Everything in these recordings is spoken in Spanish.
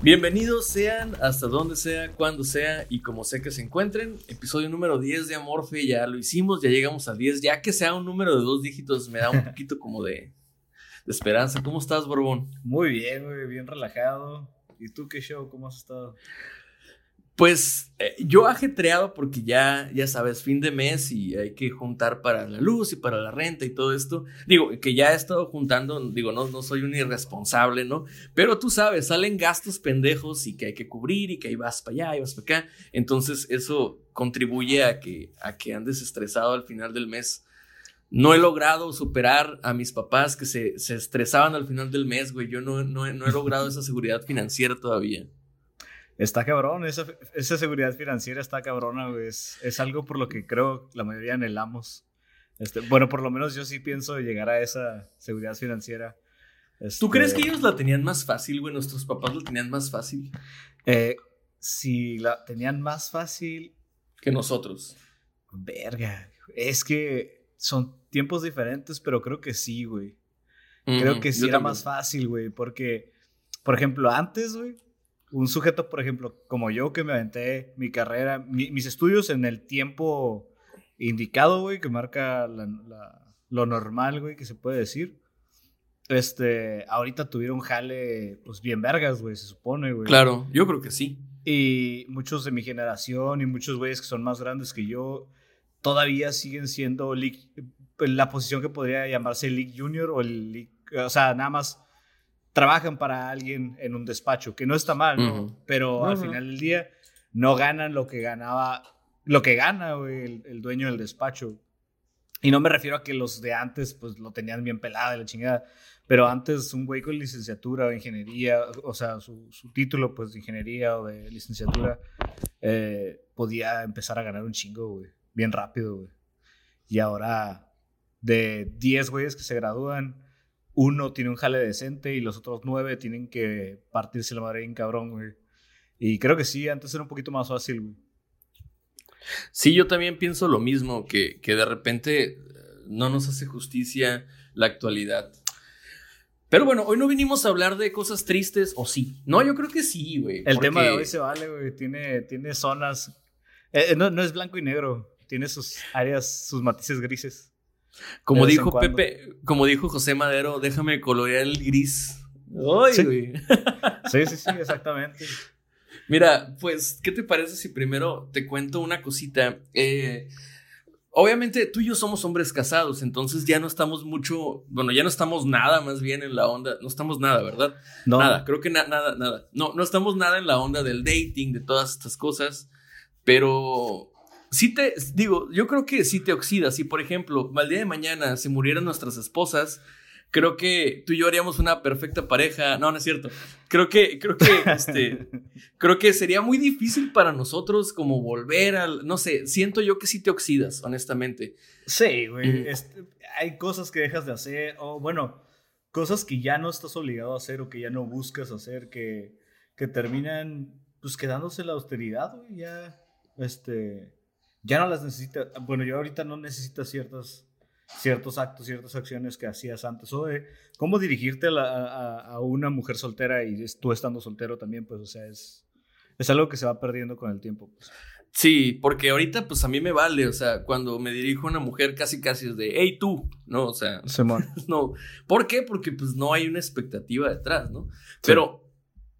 Bienvenidos sean hasta donde sea, cuando sea y como sea que se encuentren. Episodio número 10 de Amorfe, ya lo hicimos, ya llegamos a 10. Ya que sea un número de dos dígitos, me da un poquito como de, de esperanza. ¿Cómo estás, Borbón? Muy bien, muy bien relajado. ¿Y tú qué show? ¿Cómo has estado? Pues eh, yo ajetreado porque ya, ya sabes, fin de mes y hay que juntar para la luz y para la renta y todo esto. Digo, que ya he estado juntando, digo, no, no soy un irresponsable, ¿no? Pero tú sabes, salen gastos pendejos y que hay que cubrir y que ahí vas para allá y vas para acá. Entonces eso contribuye a que, a que andes estresado al final del mes. No he logrado superar a mis papás que se, se estresaban al final del mes, güey. Yo no, no, no he logrado esa seguridad financiera todavía. Está cabrón, esa, esa seguridad financiera está cabrona, güey. Es, es, algo por lo que creo la mayoría anhelamos. Este, bueno, por lo menos yo sí pienso llegar a esa seguridad financiera. Este, ¿Tú crees que ellos la tenían más fácil, güey? ¿Nuestros papás la tenían más fácil? Eh, si la tenían más fácil... Que nosotros. Verga. Es que son tiempos diferentes, pero creo que sí, güey. Creo que sí era también. más fácil, güey. Porque, por ejemplo, antes, güey un sujeto, por ejemplo, como yo, que me aventé mi carrera, mi, mis estudios en el tiempo indicado, güey, que marca la, la, lo normal, güey, que se puede decir. Este, ahorita tuvieron jale, pues bien vergas, güey, se supone, güey. Claro, yo creo que sí. Y muchos de mi generación y muchos güeyes que son más grandes que yo, todavía siguen siendo league, la posición que podría llamarse League Junior o el League, o sea, nada más trabajan para alguien en un despacho, que no está mal, ¿no? Uh -huh. Pero uh -huh. al final del día no ganan lo que ganaba, lo que gana güey, el, el, dueño del despacho. Y no me refiero a que los de antes pues lo tenían bien pelada de la chingada, pero antes un güey con licenciatura o ingeniería, o sea, su, su título pues de ingeniería o de licenciatura, eh, podía empezar a ganar un chingo, güey, bien rápido, güey. Y ahora de 10 güeyes que se gradúan, uno tiene un jale decente y los otros nueve tienen que partirse la madre bien cabrón, güey. Y creo que sí, antes era un poquito más fácil, güey. Sí, yo también pienso lo mismo, que, que de repente no nos hace justicia la actualidad. Pero bueno, hoy no vinimos a hablar de cosas tristes, o sí. No, yo creo que sí, güey. El porque... tema de hoy se vale, güey. Tiene, tiene zonas. Eh, no, no es blanco y negro. Tiene sus áreas, sus matices grises. Como dijo Pepe, como dijo José Madero, déjame colorear el gris. Ay, sí. güey. sí, sí, sí, exactamente. Mira, pues, ¿qué te parece si primero te cuento una cosita? Eh, obviamente tú y yo somos hombres casados, entonces ya no estamos mucho, bueno, ya no estamos nada más bien en la onda, no estamos nada, ¿verdad? No. Nada, creo que na nada, nada. No, no estamos nada en la onda del dating, de todas estas cosas, pero sí te, digo, yo creo que sí te oxidas. Si, por ejemplo, al día de mañana se murieran nuestras esposas, creo que tú y yo haríamos una perfecta pareja. No, no es cierto. Creo que, creo que, este, creo que sería muy difícil para nosotros como volver al, no sé, siento yo que sí te oxidas, honestamente. Sí, güey. Mm. Este, hay cosas que dejas de hacer, o bueno, cosas que ya no estás obligado a hacer o que ya no buscas hacer, que, que terminan, pues, quedándose la austeridad, güey, ya, este ya no las necesita. Bueno, yo ahorita no necesito ciertas, ciertos actos, ciertas acciones que hacías antes, o de cómo dirigirte a, una mujer soltera y tú estando soltero también, pues, o sea, es, es algo que se va perdiendo con el tiempo. Pues. Sí, porque ahorita pues a mí me vale, o sea, cuando me dirijo a una mujer casi casi es de, hey tú, ¿no? O sea, no. ¿Por qué? Porque pues no hay una expectativa detrás, ¿no? Pero,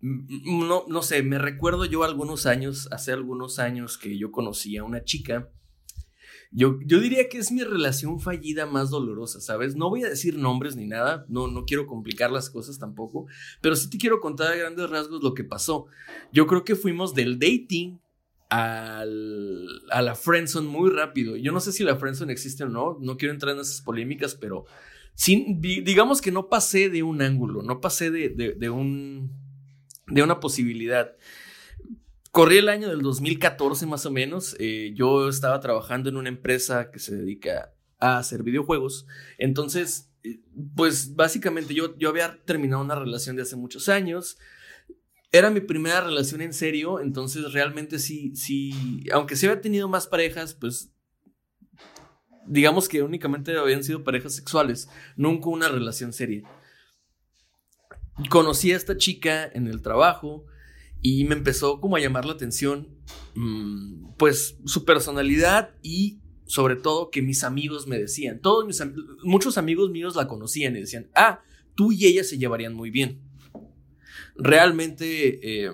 no, no sé, me recuerdo yo algunos años, hace algunos años que yo conocí a una chica yo, yo diría que es mi relación fallida más dolorosa, ¿sabes? No voy a decir nombres ni nada, no, no quiero complicar las cosas tampoco, pero sí te quiero contar a grandes rasgos lo que pasó. Yo creo que fuimos del dating al, a la friendzone muy rápido. Yo no sé si la friendzone existe o no, no quiero entrar en esas polémicas, pero sin, digamos que no pasé de un ángulo, no pasé de, de, un, de una posibilidad. Corrí el año del 2014 más o menos. Eh, yo estaba trabajando en una empresa que se dedica a hacer videojuegos. Entonces, eh, pues básicamente yo, yo había terminado una relación de hace muchos años. Era mi primera relación en serio, entonces realmente sí, sí, aunque sí había tenido más parejas, pues digamos que únicamente habían sido parejas sexuales, nunca una relación seria. Conocí a esta chica en el trabajo, y me empezó como a llamar la atención, mm, pues su personalidad y sobre todo que mis amigos me decían, todos mis muchos amigos míos la conocían y decían, ah, tú y ella se llevarían muy bien. Realmente eh,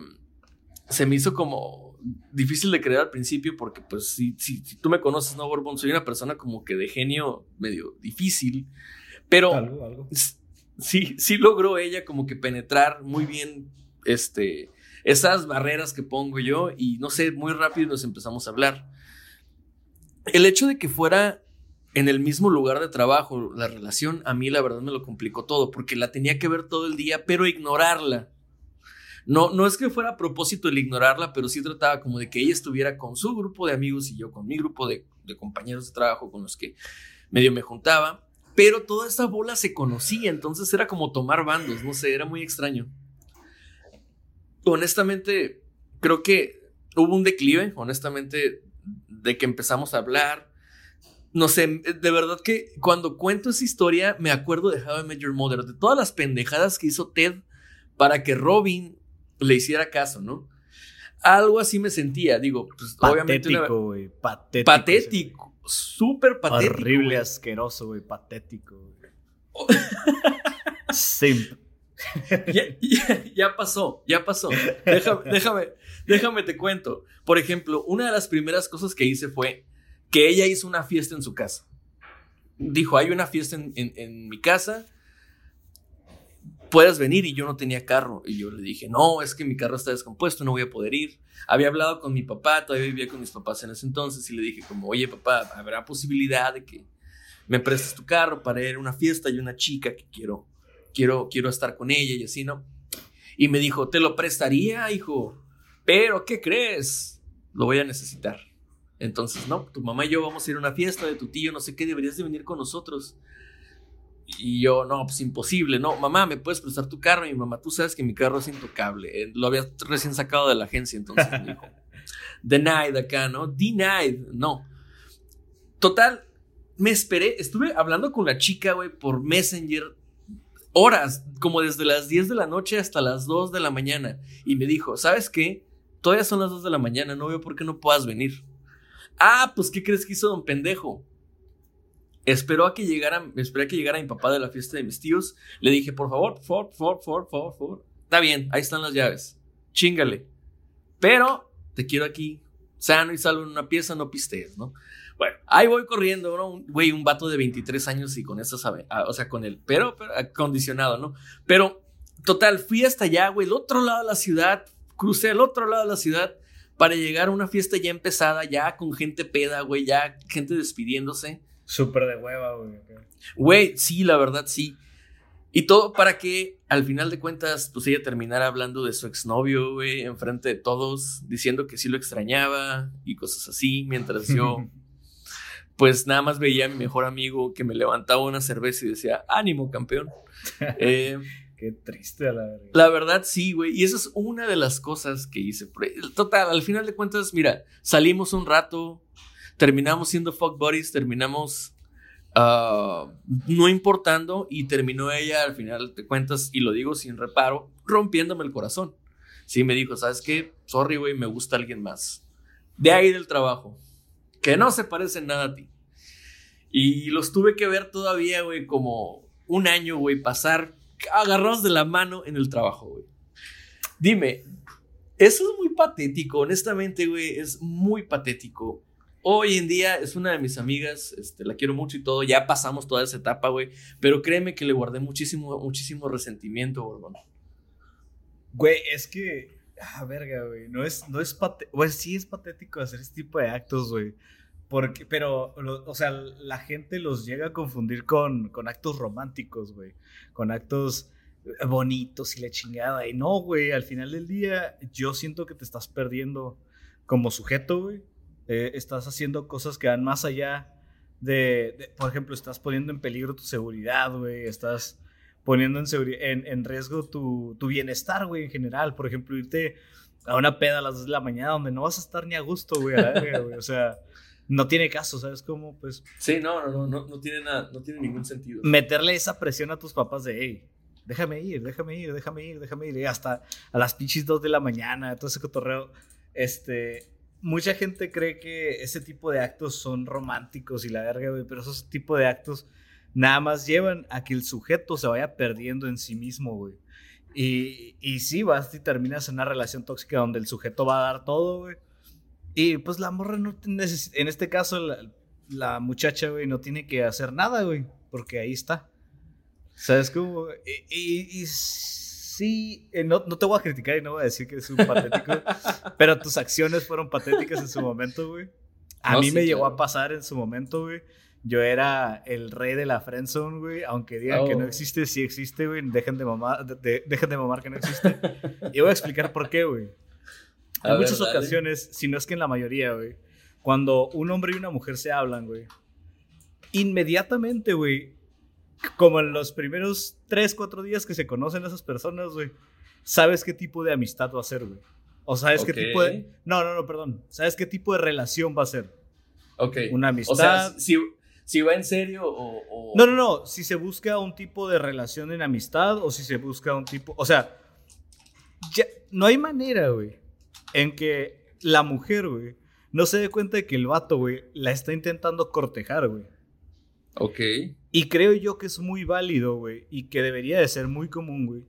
se me hizo como difícil de creer al principio porque pues si, si, tú me conoces, no, Borbón, soy una persona como que de genio medio difícil, pero algo. Sí, sí logró ella como que penetrar muy bien este esas barreras que pongo yo y no sé, muy rápido nos empezamos a hablar. El hecho de que fuera en el mismo lugar de trabajo la relación, a mí la verdad me lo complicó todo, porque la tenía que ver todo el día, pero ignorarla. No, no es que fuera a propósito el ignorarla, pero sí trataba como de que ella estuviera con su grupo de amigos y yo con mi grupo de, de compañeros de trabajo con los que medio me juntaba. Pero toda esta bola se conocía, entonces era como tomar bandos, no sé, era muy extraño honestamente, creo que hubo un declive, honestamente, de que empezamos a hablar. No sé, de verdad que cuando cuento esa historia me acuerdo de How I Met Your Mother, de todas las pendejadas que hizo Ted para que Robin le hiciera caso, ¿no? Algo así me sentía, digo, pues obviamente. Patético, güey, patético. Patético, súper patético. Horrible, asqueroso, güey, patético. Simp ya, pasó, ya pasó. Déjame, déjame, déjame te cuento. Por ejemplo, una de las primeras cosas que hice fue que ella hizo una fiesta en su casa. Dijo, hay una fiesta en, mi casa, puedes venir y yo no tenía carro. Y yo le dije, no, es que mi carro está descompuesto, no voy a poder ir. Había hablado con mi papá, todavía vivía con mis papás en ese entonces y le dije como, oye papá, ¿habrá posibilidad de que me prestes tu carro para ir a una fiesta y una chica que quiero quiero, quiero estar con ella y así, ¿no? Y me dijo, te lo prestaría, hijo, pero ¿qué crees? Lo voy a necesitar. Entonces, no, tu mamá y yo vamos a ir a una fiesta de tu tío, no sé qué, deberías de venir con nosotros. Y yo, no, pues imposible, no, mamá, ¿me puedes prestar tu carro? Y mi mamá, tú sabes que mi carro es intocable, eh, lo había recién sacado de la agencia, entonces me dijo, denied acá, ¿no? Denied, no. Total, me esperé, estuve hablando con la chica, güey, por Messenger horas, como desde las 10 de la noche hasta las 2 de la mañana. Y me dijo, ¿sabes qué? Todavía son las 2 de la mañana, no veo por qué no puedas venir. Ah, pues ¿qué crees que hizo don pendejo? Esperó a que llegara, esperé a que llegara mi papá de la fiesta de mis tíos. Le dije, por favor, por favor, por favor, por favor. Está bien, ahí están las llaves. Chingale. Pero te quiero aquí, sano y salvo en una pieza, no pistees, ¿no? Bueno, ahí voy corriendo, ¿no? Güey, un vato de 23 años y con eso sabe, ah, o sea, con el, pero, pero acondicionado, ¿no? Pero, total, fui hasta allá, güey, el otro lado de la ciudad, crucé el otro lado de la ciudad para llegar a una fiesta ya empezada, ya con gente peda, güey, ya gente despidiéndose. Súper de hueva, güey. Güey, sí, la verdad, sí. Y todo para que al final de cuentas, pues ella terminara hablando de su exnovio, güey, enfrente de todos, diciendo que sí lo extrañaba y cosas así, mientras yo pues nada más veía a mi mejor amigo que me levantaba una cerveza y decía, ánimo, campeón. Eh, Qué triste, la verdad. La verdad, sí, güey. Y esa es una de las cosas que hice. Total, al final de cuentas, mira, salimos un rato, terminamos siendo fuck buddies, terminamos ah, no importando y terminó ella al final te cuentas y lo digo sin reparo, rompiéndome el corazón. Sí, me dijo, ¿sabes qué? Sorry, güey, me gusta alguien más. De ahí del trabajo, que no se parece nada a ti. Y los tuve que ver todavía, güey, como un año, güey, pasar agarrados de la mano en el trabajo, güey. Dime, eso es muy patético, honestamente, güey, es muy patético. Hoy en día es una de mis amigas, este, la quiero mucho y todo, ya pasamos toda esa etapa, güey, pero créeme que le guardé muchísimo, muchísimo resentimiento, Gordon. Güey, es que, ah, verga, güey, no es, no es patético, güey, sí es patético hacer este tipo de actos, güey. Porque, pero, o sea, la gente los llega a confundir con, con actos románticos, güey. Con actos bonitos y la chingada. Y no, güey, al final del día yo siento que te estás perdiendo como sujeto, güey. Eh, estás haciendo cosas que van más allá de, por ejemplo, estás poniendo en peligro tu seguridad, güey. Estás poniendo en, en, riesgo tu, tu bienestar, güey, en general. Por ejemplo, irte a una peda a las 2 de la mañana donde no vas a estar ni a gusto, güey. O sea, no tiene caso, ¿sabes cómo? Pues... Sí, no, no, no, no, tiene nada, no tiene ningún sentido. Meterle esa presión a tus papás de, hey, déjame ir, déjame ir, déjame ir, déjame ir, hasta a las pinches 2 de la mañana, todo ese cotorreo, este, mucha gente cree que ese tipo de actos son románticos y la verga, güey, pero esos tipos de actos nada más llevan a que el sujeto se vaya perdiendo en sí mismo, güey. Y, y sí, vas y terminas en una relación tóxica donde el sujeto va a dar todo, güey. Y pues la morra no necesita, en este caso la, muchacha, güey, no tiene que hacer nada, güey, porque ahí está. ¿Sabes cómo? Y, y, sí, eh, no, no, te voy a criticar y no voy a decir que es un patético, pero tus acciones fueron patéticas en su momento, güey. A mí me llegó a pasar en su momento, güey. Yo era el rey de la friendzone, güey. Aunque digan que no oh. existe, sí existe, güey. Dejen de, mamar, dejen de mamar que no existe. y voy a explicar por qué, güey. En muchas ocasiones, si no es que en la mayoría, güey, cuando un hombre y una mujer se hablan, güey, inmediatamente, güey, como en los primeros 3, 4 días que se conocen esas personas, güey, sabes qué tipo de amistad va a ser, güey. O sabes qué tipo de... No, no, no, perdón. ¿Sabes qué tipo de relación va a ser? Ok. Una amistad. O sea, si, va en serio o, No, no, no. Si se busca un tipo de relación en amistad o si se busca un tipo... O sea, ya, no hay manera, güey, en que la mujer, güey, no se dé cuenta de que el vato, güey, la está intentando cortejar, güey. Ok. Y creo yo que es muy válido, güey, y que debería de ser muy común, güey.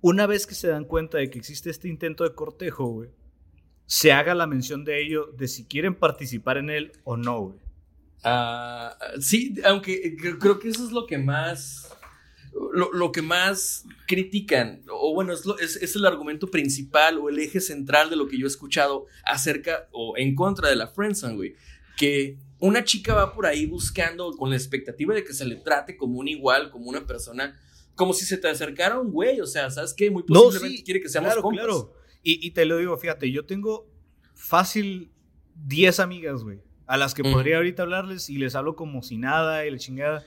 Una vez que se dan cuenta de que existe este intento de cortejo, güey, se haga la mención de ello, de si quieren participar en él o no, güey. Ah, sí, aunque creo que eso es lo que más. Lo, que más critican, o bueno, es, es, es, el argumento principal o el eje central de lo que yo he escuchado acerca o en contra de la Friendzone, güey. Que una chica va por ahí buscando con la expectativa de que se le trate como un igual, como una persona, como si se te acercara un güey, o sea, ¿sabes qué? Muy posiblemente quiere que seamos claro, Claro, y, y, te lo digo, fíjate, yo tengo fácil 10 amigas, güey, a las que podría ahorita hablarles y les hablo como si nada y la chingada,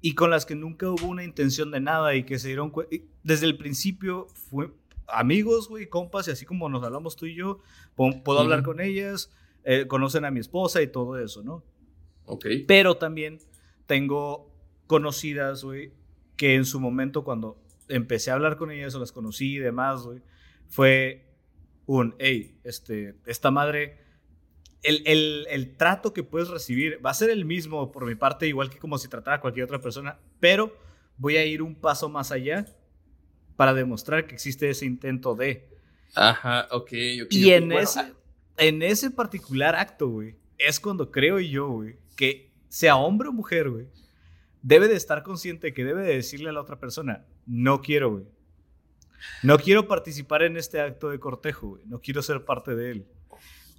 y con las que nunca hubo una intención de nada y que se dieron cuenta, desde el principio fue amigos, güey, compas, y así como nos hablamos tú y yo, puedo, hablar con ellas, eh, conocen a mi esposa y todo eso, ¿no? Pero también tengo conocidas, güey, que en su momento cuando empecé a hablar con ellas o las conocí y demás, güey, fue un, hey, este, esta madre, el, el, el, trato que puedes recibir va a ser el mismo por mi parte, igual que como si tratara a cualquier otra persona, pero voy a ir un paso más allá para demostrar que existe ese intento de. Ajá, ok, ok. Y en, ese, ah en ese particular acto, güey, es cuando creo yo, güey, que sea hombre o mujer, güey, debe de estar consciente que debe de decirle a la otra persona, no quiero, güey. No quiero participar en este acto de cortejo, güey. No quiero ser parte de él.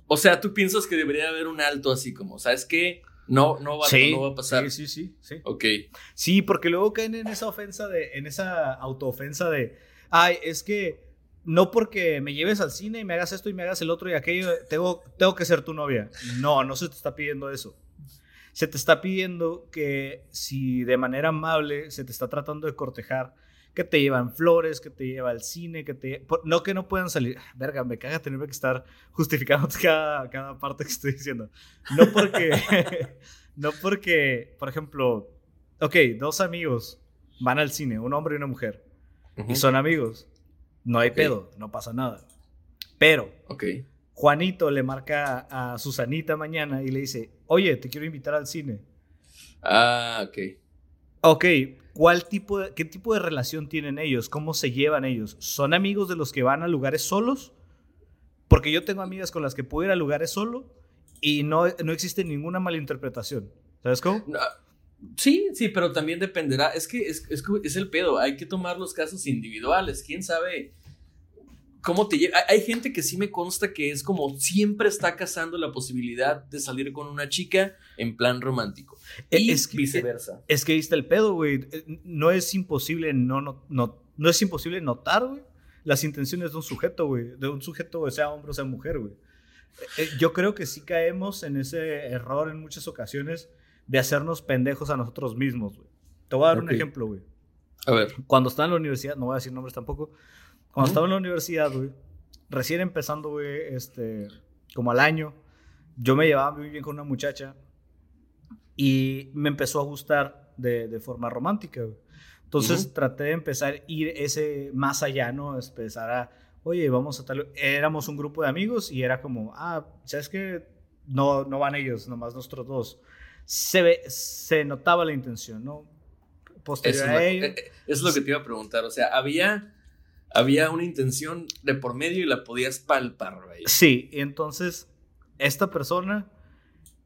O sea, tú piensas que debería haber un alto así como, ¿sabes qué? No, no va, no va a pasar. Sí, sí, sí, sí. Ok. Sí, porque luego caen en esa ofensa de, en esa autoofensa de, ay, es que no porque me lleves al cine y me hagas esto y me hagas el otro y aquello, tengo, tengo que ser tu novia. No, no se te está pidiendo eso se te está pidiendo que si de manera amable se te está tratando de cortejar, que te llevan flores, que te lleva al cine, que te... No que no puedan salir. Verga, me caga tener que estar justificando cada, cada parte que estoy diciendo. No porque... no porque, por ejemplo, ok, dos amigos van al cine, un hombre y una mujer, y son amigos. No hay pedo, no pasa nada. Pero, Ok. Juanito le marca a Susanita mañana y le dice, oye, te quiero invitar al cine. Ah, ok. Ok, ¿cuál tipo de, ¿qué tipo de relación tienen ellos? ¿Cómo se llevan ellos? ¿Son amigos de los que van a lugares solos? Porque yo tengo amigas con las que puedo ir a lugares solo y no, no existe ninguna malinterpretación. ¿Sabes cómo? No, sí, sí, pero también dependerá. Es que es, es, es el pedo. Hay que tomar los casos individuales. ¿Quién sabe cómo te lleva? Hay, gente que sí me consta que es como siempre está cazando la posibilidad de salir con una chica en plan romántico. Y Eh, Es que- viceversa. Es que está el pedo, güey. Eh, No es imposible no, no, no, no es imposible notar, güey, las intenciones de un sujeto, güey. De un sujeto, sea hombre o sea mujer, güey. Eh, eh, Yo creo que sí caemos en ese error en muchas ocasiones de hacernos pendejos a nosotros mismos, güey. Te voy a dar un Ok. ejemplo, güey. A ver. Cuando estaba en la universidad, no voy a decir nombres tampoco. Cuando Ujú. estaba en la universidad, güey, recién empezando, güey, este, como al año, yo me llevaba muy bien con una muchacha y me empezó a gustar de, de forma romántica, güey. Entonces traté de empezar a ir ese más allá, ¿no? Empezar a, oye, vamos a tal... Éramos un grupo de amigos y era como, ah, ¿sabes qué? No, no van ellos, nomás nosotros dos. Se, ve, se notaba la intención, ¿no? Posterior Eso a es, ello... lo- eh, eh, es lo que te iba a preguntar. O sea, había, había una intención de por medio y la podías palpar, güey. Sí, y entonces esta persona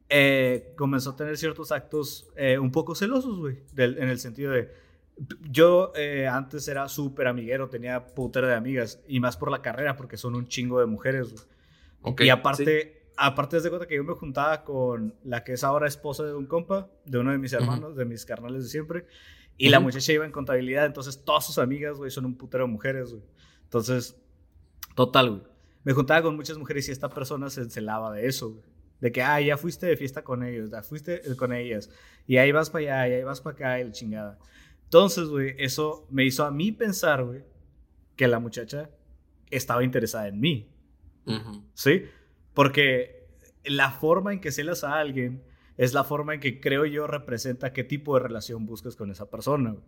eh, comenzó a tener ciertos actos eh, un poco celosos, güey, en el sentido de, yo eh, antes era súper amiguero, tenía putero de amigas, y más por la carrera, porque son un chingo de mujeres, güey. Ok, y aparte, aparte de cuenta que yo me juntaba con la que es ahora esposa de un compa, de uno de mis hermanos, de mis carnales de siempre, y la Ujú. muchacha iba en contabilidad, entonces todas sus amigas, güey, son un putero de mujeres, güey. Entonces, total, güey. Me juntaba con muchas mujeres y esta persona se encelaba de eso, güey. De que, ah, ya fuiste de fiesta con ellos, ya fuiste eh, con ellas, y ahí vas para allá, y ahí vas para acá, y la chingada. Entonces, güey, eso me hizo a mí pensar, güey, que la muchacha estaba interesada en mí. Ujú. ¿sí? Porque la forma en que celas a alguien es la forma en que creo yo representa qué tipo de relación buscas con esa persona. güey.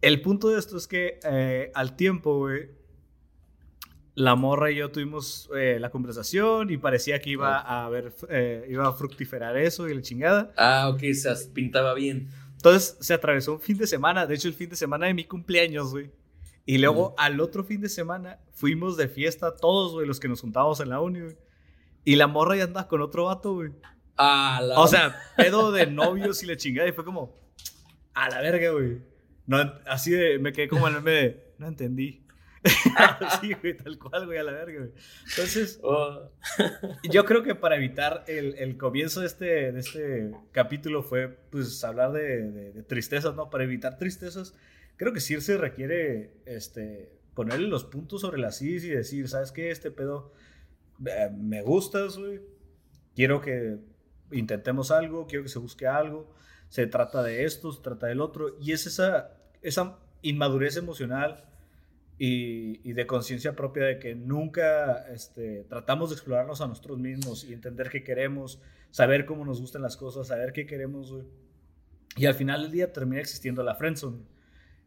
El punto de esto es que eh, al tiempo, güey, la morra y yo tuvimos eh, la conversación y parecía que iba a haber, eh, iba a fructiferar eso y la chingada. Ah, ok, se pintaba bien. Entonces se atravesó un fin de semana, de hecho el fin de semana de mi cumpleaños, güey. Y luego al otro fin de semana fuimos de fiesta todos, güey, los que nos juntábamos en la uni, güey. Y la morra ya andaba con otro vato, güey. Ah, la... O sea, pedo de novios y la chingada. Y fue como, a la verga, güey. No, así de, me quedé como en el meme de, no entendí. sí, güey, tal cual, güey, a la verga, güey. Entonces, Oh, yo creo que para evitar el, el comienzo de este, de este capítulo fue, pues, hablar de, de- de tristezas, ¿no? Para evitar tristezas, creo que sí se requiere, este, ponerle los puntos sobre las is y decir, ¿sabes qué? Este pedo, eh, me gustas, güey. Quiero que intentemos algo, quiero que se busque algo. Se trata de esto, se trata del otro. Y es esa, esa inmadurez emocional y, y de conciencia propia de que nunca este, tratamos de explorarnos a nosotros mismos y entender qué queremos, saber cómo nos gustan las cosas, saber qué queremos, güey. Y al final del día termina existiendo la friendzone.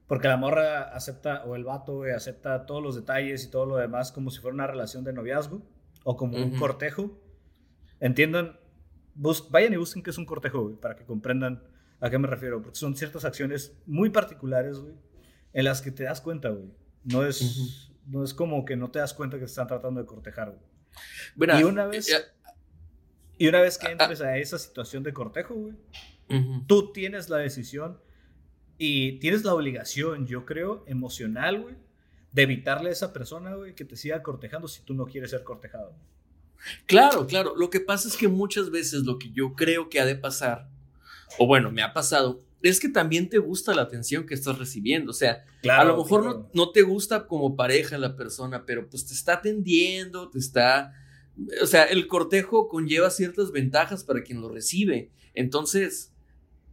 Porque la morra acepta, o el vato, güey, acepta todos los detalles y todo lo demás como si fuera una relación de noviazgo o como un cortejo. Entiendan, bus- vayan y busquen qué es un cortejo, güey, para que comprendan a qué me refiero. Porque son ciertas acciones muy particulares, güey, en las que te das cuenta, güey. No es, no es como que no te das cuenta que te están tratando de cortejar, güey. mira, Y una vez- eh, Y una vez que Ah, entres a esa situación de cortejo, güey, tú tienes la decisión y tienes la obligación, yo creo, emocional, güey, de evitarle a esa persona, güey, que te siga cortejando si tú no quieres ser cortejado. Claro, claro. Lo que pasa es que muchas veces lo que yo creo que ha de pasar, o bueno, me ha pasado, es que también te gusta la atención que estás recibiendo. O sea, a lo mejor no, no te gusta como pareja la persona, pero pues te está atendiendo, te está... O sea, el cortejo conlleva ciertas ventajas para quien lo recibe. Entonces,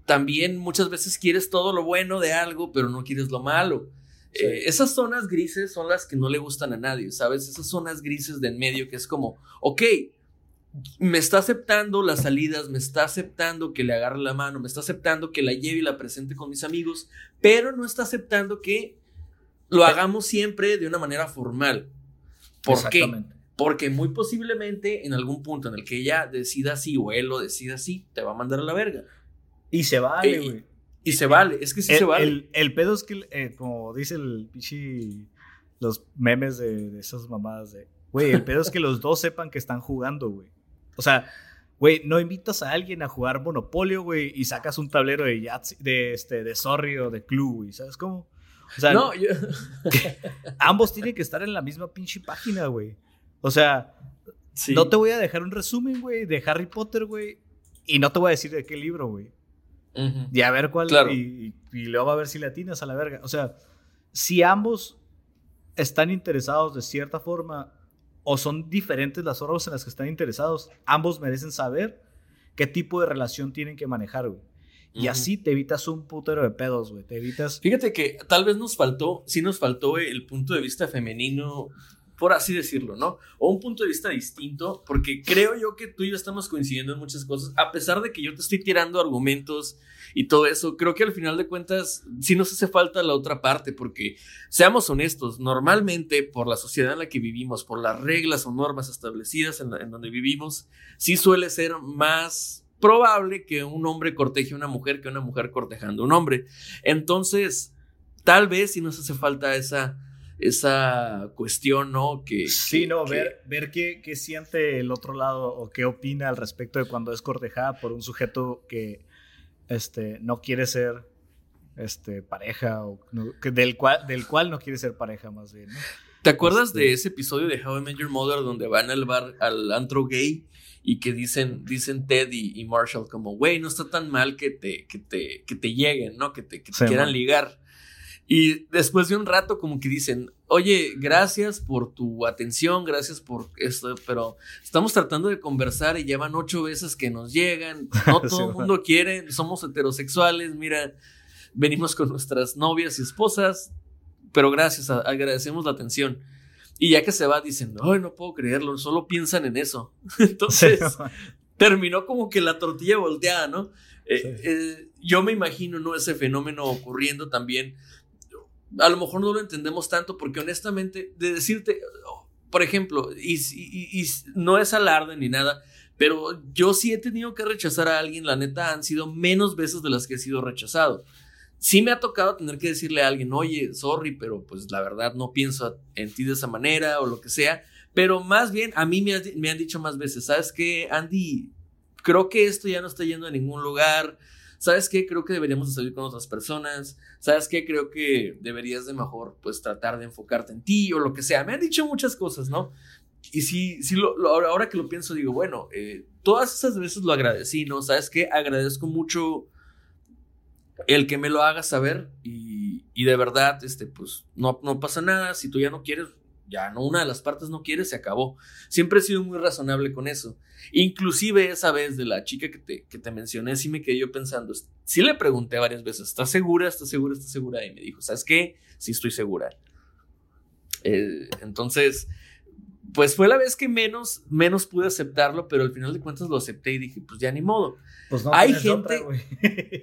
también muchas veces quieres todo lo bueno de algo, pero no quieres lo malo. Sí. Eh, esas zonas grises son las que no le gustan a nadie, ¿sabes? Esas zonas grises de en medio que es como, ok, me está aceptando las salidas, me está aceptando que le agarre la mano, me está aceptando que la lleve y la presente con mis amigos, pero no está aceptando que lo hagamos siempre de una manera formal. ¿Por qué? Porque muy posiblemente en algún punto en el que ella decida así o él lo decida así, te va a mandar a la verga. Y se vale, güey. Y, se vale, es que sí se vale. El, pedo es que, eh, como dice el pichi, los memes de, de esas mamadas de, güey, el pedo es que los dos sepan que están jugando, güey. O sea, güey, no invitas a alguien a jugar Monopolio, güey, y sacas un tablero de Yahtzee, de, este, de Sorry o de Clue, güey, ¿sabes cómo? O sea, no, ambos tienen que estar en la misma pinche página, güey. O sea, no te voy a dejar un resumen, güey, de Harry Potter, güey, y no te voy a decir de qué libro, güey. Y a ver cuál, y, y, luego a ver si latinas a la verga. O sea, si ambos están interesados de cierta forma o son diferentes las horas en las que están interesados. Ambos merecen saber qué tipo de relación tienen que manejar, güey. Y así te evitas un putero de pedos, güey. Te evitas. Fíjate que tal vez nos faltó, sí nos faltó el punto de vista femenino por así decirlo, ¿no? O un punto de vista distinto, porque creo yo que tú y yo estamos coincidiendo en muchas cosas, a pesar de que yo te estoy tirando argumentos y todo eso, creo que al final de cuentas sí nos hace falta la otra parte, porque seamos honestos, normalmente por la sociedad en la que vivimos, por las reglas o normas establecidas en, donde vivimos, sí suele ser más probable que un hombre corteje a una mujer que una mujer cortejando a un hombre. Entonces, tal vez sí nos hace falta esa esa cuestión, ¿no? Que, sí, no, ver, ver qué, qué, siente el otro lado o qué opina al respecto de cuando es cortejada por un sujeto que este, no quiere ser este, pareja o del, cual, del cual no quiere ser pareja más bien, ¿no? ¿Te acuerdas de este ese episodio de How I Met Your Mother donde van al bar, al antro gay y que dicen, dicen Ted y, Marshall como, güey, no está tan mal que te, que te, que te lleguen, ¿no? Que te, que te quieran ligar. Y después de un rato como que dicen, oye, gracias por tu atención, gracias por esto, pero estamos tratando de conversar y llevan ocho veces que nos llegan, no todo el mundo quiere, somos heterosexuales, mira, venimos con nuestras novias y esposas, pero gracias, agradecemos la atención. Y ya que se va, dicen, ay, no puedo creerlo, solo piensan en eso. Entonces, terminó como que la tortilla volteada, ¿no? Eh, eh, yo me imagino, ¿no? Ese fenómeno ocurriendo también a lo mejor no lo entendemos tanto porque honestamente, de decirte, por ejemplo, y, no es alarde ni nada, pero yo sí he tenido que rechazar a alguien, la neta han sido menos veces de las que he sido rechazado. Sí me ha tocado tener que decirle a alguien, oye, sorry, pero pues la verdad no pienso en ti de esa manera o lo que sea, pero más bien a mí me, me han dicho más veces, ¿sabes qué, Andy? Creo que esto ya no está yendo a ningún lugar, ¿sabes qué? Creo que deberíamos salir con otras personas, ¿sabes qué? Creo que deberías de mejor, pues, tratar de enfocarte en ti o lo que sea. Me han dicho muchas cosas, ¿no? Y sí, sí lo, ahora que lo pienso, digo, bueno, eh, todas esas veces lo agradecí, ¿no? ¿Sabes qué? Agradezco mucho el que me lo haga saber y, y de verdad, este, pues, no, no pasa nada. Si tú ya no quieres, ya no una de las partes no quiere, se acabó. Siempre he sido muy razonable con eso. Inclusive esa vez de la chica que te, que te mencioné, sí me quedé yo pensando, sí le pregunté varias veces, ¿estás segura? ¿Estás segura? ¿Estás segura? Y me dijo, ¿sabes qué? Sí estoy segura. Eh, entonces, pues fue la vez que menos, menos pude aceptarlo, pero al final de cuentas lo acepté y dije, pues ya ni modo. Pues no hay gente,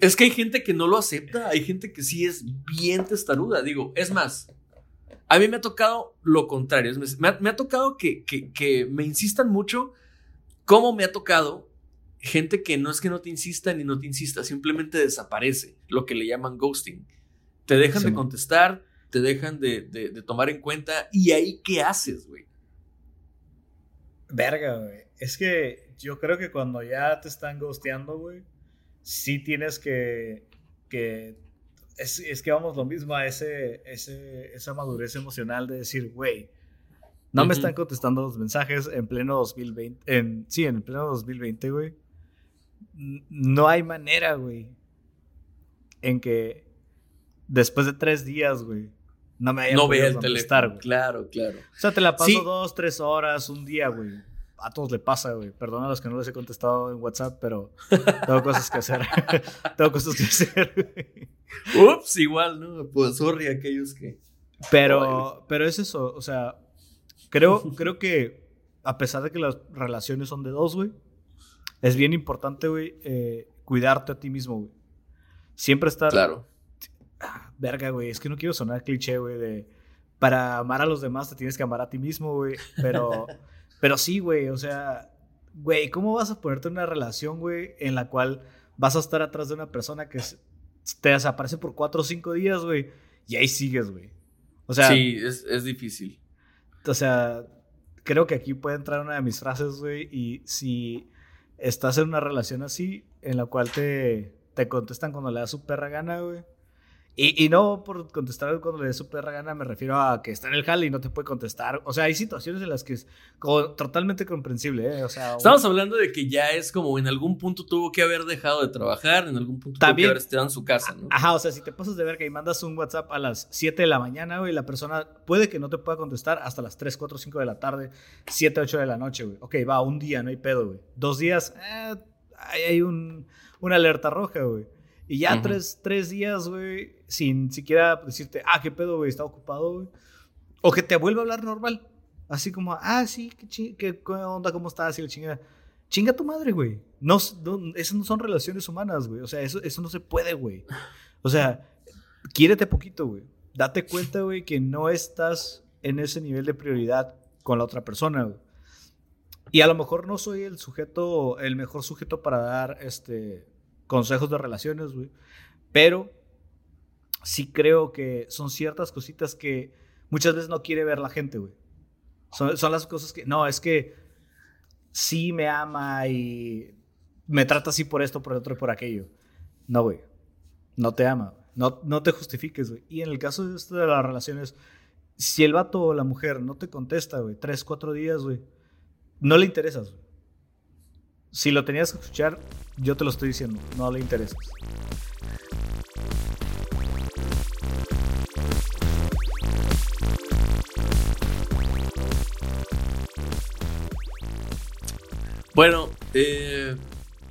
es que hay gente que no lo acepta, hay gente que sí es bien testaruda, digo, es más, a mí me ha tocado lo contrario. Me ha, tocado que, que, me insistan mucho, como me ha tocado gente que no es que no te insista ni no te insista, simplemente desaparece, lo que le llaman ghosting. Te dejan de contestar, te dejan de, de, tomar en cuenta, y ahí qué haces, güey. Verga, güey. Es que yo creo que cuando ya te están ghosteando, güey, sí tienes que, que es, que vamos lo mismo a ese, esa madurez emocional de decir, güey, no me están contestando los mensajes en pleno 2020, en, sí, en pleno 2020, güey. No hay manera, güey, en que después de tres días, güey, no me hayan no el teléfono. Claro, claro. O sea, te la paso dos, tres horas, un día, güey a todos le pasa, güey. Perdona a los que no les he contestado en WhatsApp, pero tengo cosas que hacer. tengo cosas que hacer, Ups, igual, ¿no? Pues sorry aquellos que. Pero, pero es eso, o sea, creo, creo que a pesar de que las relaciones son de dos, güey, es bien importante, güey, eh, cuidarte a ti mismo, güey. Siempre estar... Claro. Ah, verga, güey, es que no quiero sonar cliché, güey, de... Para amar a los demás te tienes que amar a ti mismo, güey. Pero, pero sí, güey, o sea, güey, ¿cómo vas a ponerte en una relación, güey, en la cual vas a estar atrás de una persona que te desaparece por cuatro o cinco días, güey, y ahí sigues, güey? O sea... Sí, es, es difícil. O sea, creo que aquí puede entrar una de mis frases, güey, y si estás en una relación así, en la cual te, te contestan cuando le da su perra gana, güey, y, y, no por contestar cuando le dé su perra gana, me refiero a que está en el jale y no te puede contestar. O sea, hay situaciones en las que es como totalmente comprensible, ¿eh? O sea, Estamos hablando de que ya es como en algún punto tuvo que haber dejado de trabajar, en algún punto También, tuvo que haber estado en su casa, ¿no? Ajá, o sea, si te pasas de ver que mandas un WhatsApp a las 7 de la mañana, güey, la persona puede que no te pueda contestar hasta las 3, 4, 5 de la tarde, 7, 8 de la noche, güey. Ok, va, un día, no hay pedo, güey. Dos días, eh, hay un, una alerta roja, güey. Y ya uh -huh. tres, tres días, güey, sin siquiera decirte, ah, qué pedo, güey, está ocupado, güey. O que te vuelva a hablar normal. Así como, ah, sí, qué, qué, qué onda, cómo estás, y la chingada. Chinga tu madre, güey. No, no, eso no son relaciones humanas, güey. O sea, eso, eso no se puede, güey. O sea, quiérete poquito, güey. Date cuenta, güey, que no estás en ese nivel de prioridad con la otra persona, güey. Y a lo mejor no soy el sujeto, el mejor sujeto para dar este consejos de relaciones, güey. Pero sí creo que son ciertas cositas que muchas veces no quiere ver la gente, güey. Son, las cosas que, no, es que sí me ama y me trata así por esto, por otro y por aquello. No, güey. No te ama. No, no te justifiques, güey. Y en el caso de esto de las relaciones, si el vato o la mujer no te contesta, güey, tres, cuatro días, güey, no le interesas, güey. Si lo tenías que escuchar, yo te lo estoy diciendo, no le interesas. Bueno, eh,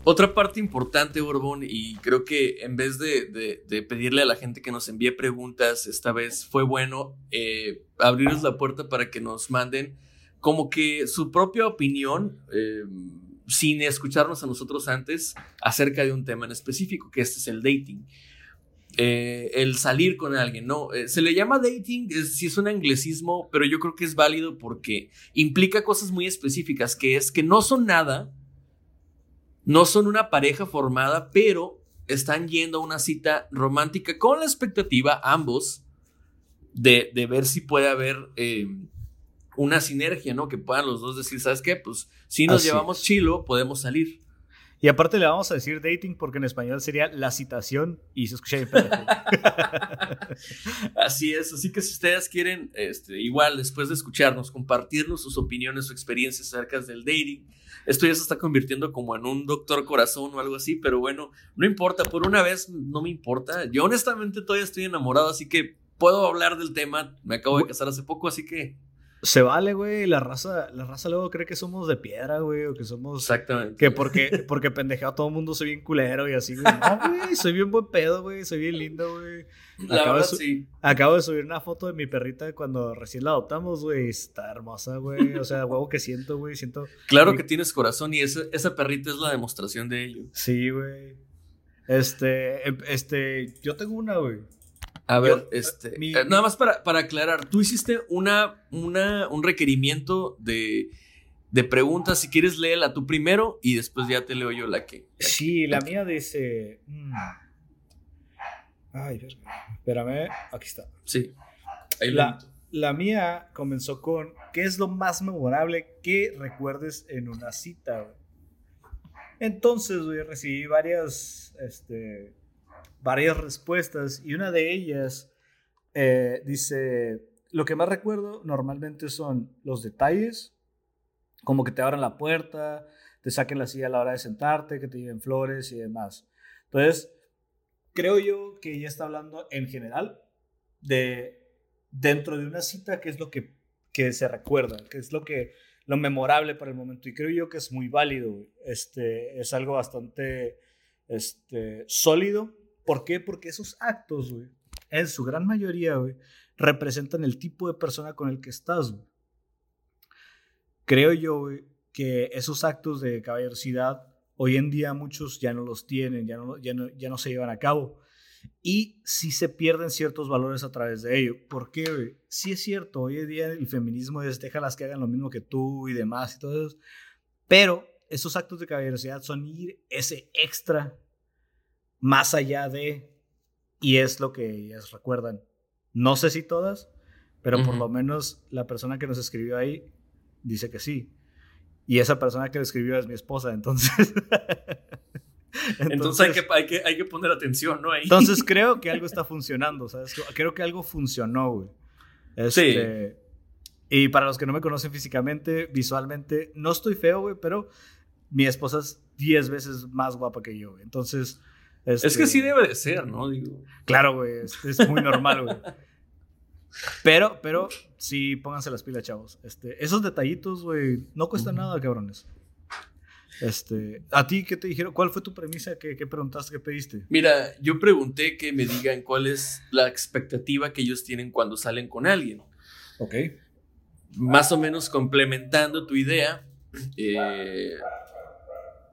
otra parte importante, Borbón, y creo que en vez de, pedirle a la gente que nos envíe preguntas, esta vez fue bueno eh, la puerta para que nos manden como que su propia opinión. Eh, sin escucharnos a nosotros antes acerca de un tema en específico, que este es el dating. Eh, el salir con alguien, ¿no? Eh, se le llama dating, es, si es un anglicismo, pero yo creo que es válido porque implica cosas muy específicas, que es que no son nada, no son una pareja formada, pero están yendo a una cita romántica con la expectativa, ambos, de, de ver si puede haber... Eh, una sinergia, ¿no? Que puedan los dos decir, ¿sabes qué? Pues si nos Así llevamos es. chilo, podemos salir. Y aparte le vamos a decir dating porque en español sería la citación y se escucha bien Así es, así que si ustedes quieren, este, igual después de escucharnos, compartirnos sus opiniones o experiencias acerca del dating, esto ya se está convirtiendo como en un doctor corazón o algo así, pero bueno, no importa, por una vez no me importa. Yo honestamente todavía estoy enamorado, así que puedo hablar del tema. Me acabo de casar hace poco, así que se vale, güey. La raza, la raza luego cree que somos de piedra, güey, o que somos. Exactamente. Que porque, porque pendejado todo el mundo soy bien culero y así, güey. No, güey, soy bien buen pedo, güey. Soy bien lindo, güey. Acabo, verdad, sí. acabo de subir una foto de mi perrita cuando recién la adoptamos, güey. Está hermosa, güey. O sea, huevo que siento, güey. Siento. Claro que tienes corazón y esa, esa perrita es la demostración de ello. Sí, güey. Este, este, yo tengo una, güey. A ver, Yo, este, mi, eh, nada más para, para, aclarar, tú hiciste una, una, un requerimiento de, de preguntas, si quieres léela tú primero y después ya te leo yo la que. La sí, que, la, mía dice... Mmm. Ay, espérame, aquí está. Sí. Ahí la, la mía comenzó con, ¿qué es lo más memorable que recuerdes en una cita? Entonces, güey, recibí varias, este, varias respuestas y una de ellas eh, dice, lo que más recuerdo normalmente son los detalles, como que te abran la puerta, te saquen la silla a la hora de sentarte, que te lleven flores y demás. Entonces, creo yo que ella está hablando en general de dentro de una cita, qué es lo que, que se recuerda, qué es lo que lo memorable para el momento. Y creo yo que es muy válido. Este, es algo bastante este, sólido ¿Por qué? Porque esos actos, güey, en su gran mayoría, güey, representan el tipo de persona con el que estás, güey. creo yo güey, que esos actos de caballerosidad hoy en día muchos ya no los tienen, ya no, se llevan a cabo. Y sí se pierden ciertos valores a través de ello. ¿Por qué? Sí es cierto, hoy en día el feminismo es déjalas que hagan lo mismo que tú y demás y todo eso. Pero esos actos de caballerosidad son ir ese extra más allá de, y es lo que ellas recuerdan. No sé si todas, pero por lo menos la persona que nos escribió ahí dice que sí. Y esa persona que lo escribió es mi esposa, entonces. Entonces, hay, que, hay, que, hay que poner atención, ¿no? Ahí. entonces creo que algo está funcionando, ¿sabes? Creo que algo funcionó, güey. Este, Y para los que no me conocen físicamente, visualmente, no estoy feo, güey, pero mi esposa es 10 veces más guapa que yo, güey. Es que este, sí debe de ser, ¿no? Digo. Claro, güey, es, es muy normal, güey. Pero, pero, sí, pónganse las pilas, chavos. Este, esos detallitos, güey, no cuestan nada, cabrones. Este, ¿a ti qué te dijeron? ¿Cuál fue tu premisa? ¿Qué, qué preguntaste? ¿Qué pediste? Mira, yo pregunté que me digan cuál es la expectativa que ellos tienen cuando salen con alguien. Ok. Más o menos complementando tu idea, eh,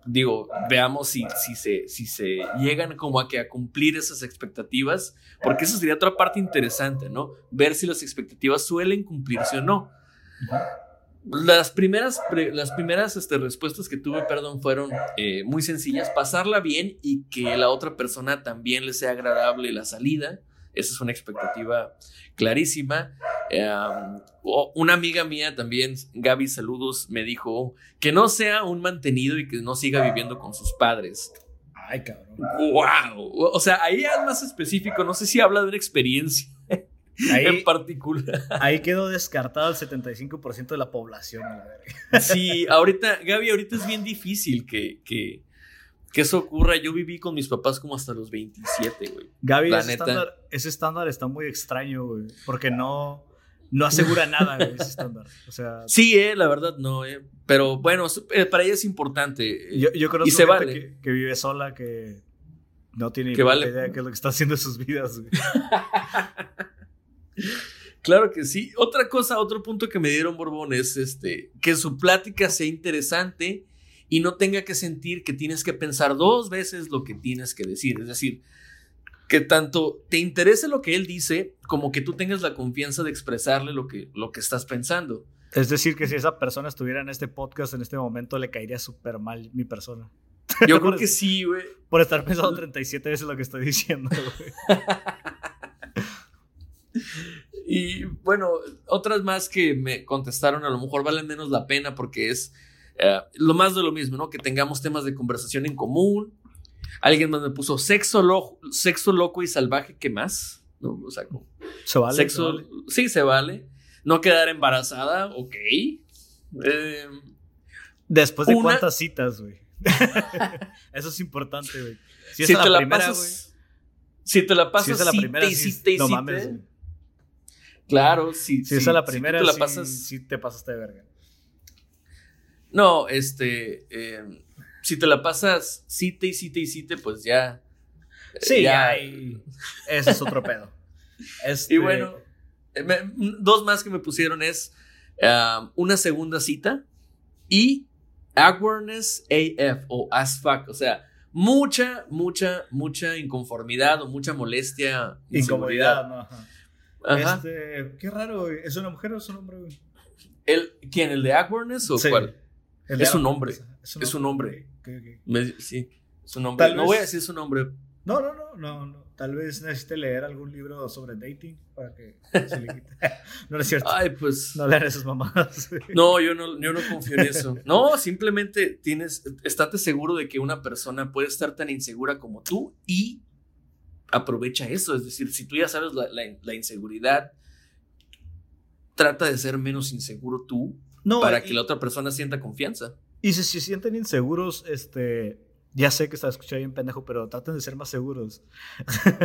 digo, veamos si, si, se, si se llegan como a, que a cumplir esas expectativas, porque eso sería otra parte interesante, ¿no? Ver si las expectativas suelen cumplirse o no. Las primeras, las primeras este, respuestas que tuve, perdón, fueron eh, muy sencillas. Pasarla bien y que la otra persona también le sea agradable la salida. Esa es una expectativa clarísima. O- una amiga mía también, Gaby, saludos, me dijo que no sea un mantenido y que no siga viviendo con sus padres. Ay, cabrón. ¡Wow! O sea, ahí es más específico. No sé si habla de una experiencia en particular. ahí quedó descartado el 75% de la población. Sí, ahorita, Gaby, ahorita es bien difícil que, que, que eso ocurra. Yo viví con mis papás como hasta los 27, güey. Gaby, ese estándar, ese estándar está muy extraño, güey. Porque no, no asegura nada, ese estándar. O sea, Sí, eh, la verdad no, eh. Pero bueno, eh, para ella es importante. yo, yo conozco y se gente vale. que, que vive sola, que no tiene Que vale. idea de qué es lo que está haciendo en sus vidas, güey. Claro que sí. Otra cosa, otro punto que me dieron Borbón es este, que su plática sea interesante y no tenga que sentir que tienes que pensar dos veces lo que tienes que decir. Es decir, que tanto te interese lo que él dice como que tú tengas la confianza de expresarle lo que, lo que estás pensando. Es decir, que si esa persona estuviera en este podcast en este momento, le caería súper mal mi persona. Yo creo que sí, güey. Por estar pensando 37 veces lo que estoy diciendo, güey. Y bueno, otras más que me contestaron a lo mejor valen menos la pena porque es eh, lo más de lo mismo, ¿no? Que tengamos temas de conversación en común. Alguien más me puso sexo, lo- sexo loco y salvaje, ¿qué más? ¿No? O sea, como Se vale. sexo, se vale. sí se vale. No quedar embarazada, ok. Eh, Después de Una- cuántas citas, güey. Eso es importante, güey. Si, si, es te la, la primera, güey. pasas, si te la Si pasas, es a la primera, cite y no mames. Claro, si, Si es si- a la si primera, te la sí, pasas, sí te pasaste de verga. No, este, eh, si te la pasas cite y cite y cite, pues ya. eh, Sí, ya. y ese es otro pedo. Este, Y bueno, eh, me- dos más que me pusieron es ah, una segunda cita y awkwardness AF o as fuck, o sea, mucha, mucha, mucha inconformidad o mucha molestia, incomodidad, ¿no? Ajá. Ajá. Este, qué raro. ¿Es una mujer o es un hombre? El, ¿Quién? ¿El de awkwardness o Sí. cuál? Es un hombre. Es Es un hombre. Me- sí, su nombre. Tal no vez- voy a decir su nombre. No, no, no, no, no. Tal vez necesite leer algún libro sobre dating para que se le quite. no, no es cierto. Ay, pues. No lean esas mamadas. No, yo no, yo no confío en eso. No, simplemente tienes, estate seguro de que una persona puede estar tan insegura como tú y aprovecha eso. Es decir, si tú ya sabes la, la- la inseguridad, trata de ser menos inseguro tú No, para y- que la otra persona sienta confianza. Y si se sienten inseguros, este. Ya sé que está escuchando bien pendejo, pero traten de ser más seguros.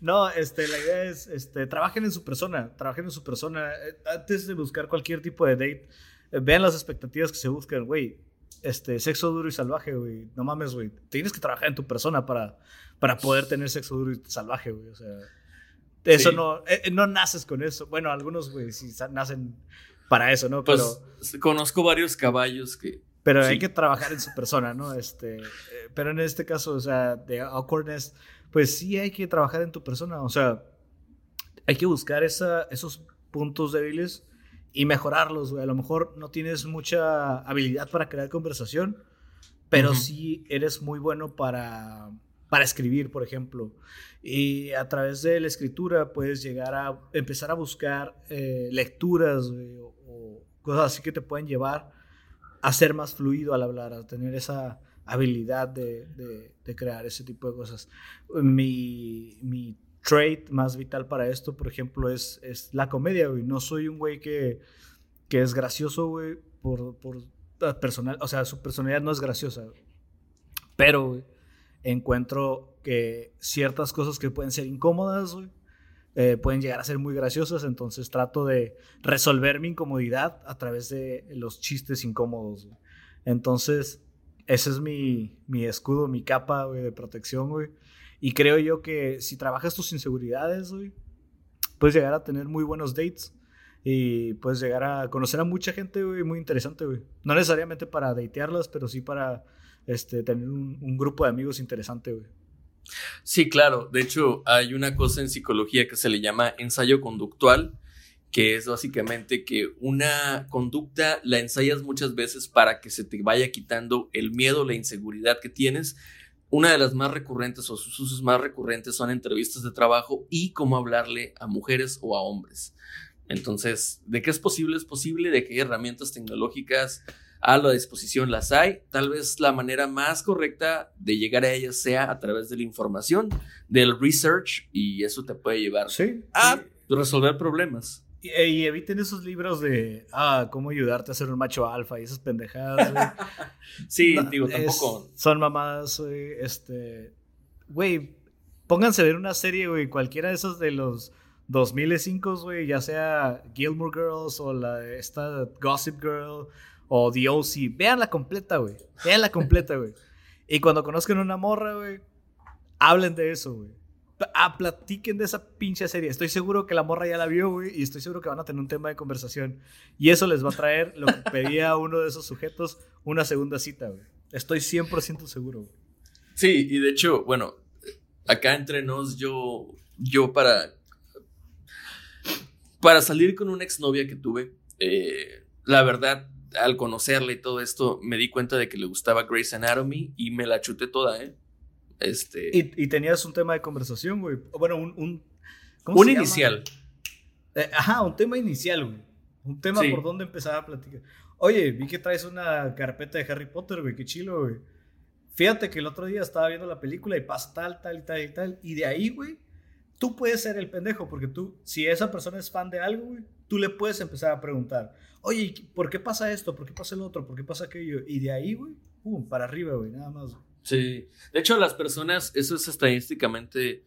no, este, la idea es, este, trabajen en su persona, trabajen en su persona. Eh, Antes de buscar cualquier tipo de date, eh, vean las expectativas que se buscan, güey. Este, sexo duro y salvaje, güey. No mames, güey. Tienes que trabajar en tu persona para, para poder tener sexo duro y salvaje, güey. O sea, eso Sí. no, eh, eh, no naces con eso. Bueno, algunos, güey, sí nacen para eso, ¿no? Pero pues, conozco varios caballos que pero hay que trabajar en su persona, ¿no? Este, eh, pero en este caso, o sea, de awkwardness, pues sí hay que trabajar en tu persona, o sea, hay que buscar esa, esos puntos débiles y mejorarlos, güey. A lo mejor no tienes mucha habilidad para crear conversación, pero sí eres muy bueno para, para escribir, por ejemplo. Y a través de la escritura puedes llegar a empezar a buscar eh, lecturas o, cosas así que te pueden llevar a ser más fluido al hablar, a tener esa habilidad de, crear ese tipo de cosas. Mi, mi trait más vital para esto, por ejemplo, es, es la comedia, güey. No soy un güey que, que es gracioso, güey, por, por personal, o sea, su personalidad no es graciosa, Pero, güey, encuentro que ciertas cosas que pueden ser incómodas, eh, pueden llegar a ser muy graciosas, entonces trato de resolver mi incomodidad a través de los chistes incómodos. Entonces, ese es mi, mi escudo, mi capa de protección, güey. Y creo yo que si trabajas tus inseguridades, güey, puedes llegar a tener muy buenos dates y puedes llegar a conocer a mucha gente, güey, muy interesante, güey. No necesariamente para datearlas, pero sí para este, tener un, grupo de amigos interesante, güey. Sí, claro. De hecho, hay una cosa en psicología que se le llama ensayo conductual, que es básicamente que una conducta la ensayas muchas veces para que se te vaya quitando el miedo, la inseguridad que tienes. Una de las más recurrentes o sus usos más recurrentes son entrevistas de trabajo y cómo hablarle a mujeres o a hombres. Entonces, ¿de qué es posible? Es posible de hay herramientas tecnológicas a la disposición las hay. Tal vez la manera más correcta de llegar a ellas sea a través de la información, del research, y eso te puede llevar a resolver problemas. Y, eviten esos libros de, ah, cómo ayudarte a ser un macho alfa y esas pendejadas. sí, digo, tampoco. son mamadas, güey. Este, güey, pónganse a ver una serie, güey, cualquiera de esos de los 2005, güey, ya sea Gilmore Girls o la esta Gossip Girl o The OC. Vean la completa, güey. Vean la completa, güey. Y cuando conozcan una morra, güey, hablen de eso, güey. Ah, platiquen de esa pinche serie. Estoy seguro que la morra ya la vio, güey, y estoy seguro que van a tener un tema de conversación. Y eso les va a traer lo que pedía uno de esos sujetos, una segunda cita, güey. Estoy 100% seguro, güey. Sí, y de hecho, bueno, acá entre nos, yo, yo para, para salir con una exnovia que tuve, eh, la verdad, al conocerle y todo esto, me di cuenta de que le gustaba Grey's Anatomy y me la chuté toda, ¿eh? Este... Y, tenías un tema de conversación, güey. Bueno, un... Un, un inicial. Eh, ajá, un tema inicial, güey. Un tema por donde empezar a platicar. Oye, vi que traes una carpeta de Harry Potter, güey. Qué chilo, güey. Fíjate que el otro día estaba viendo la película y pasa tal, tal y tal y tal. Y de ahí, güey, tú puedes ser el pendejo. Porque tú, si esa persona es fan de algo, güey, tú le puedes empezar a preguntar oye, ¿por qué pasa esto? ¿Por qué pasa el otro? ¿Por qué pasa aquello? Y de ahí, güey, pum, para arriba, güey, nada más. Sí, de hecho las personas, eso es estadísticamente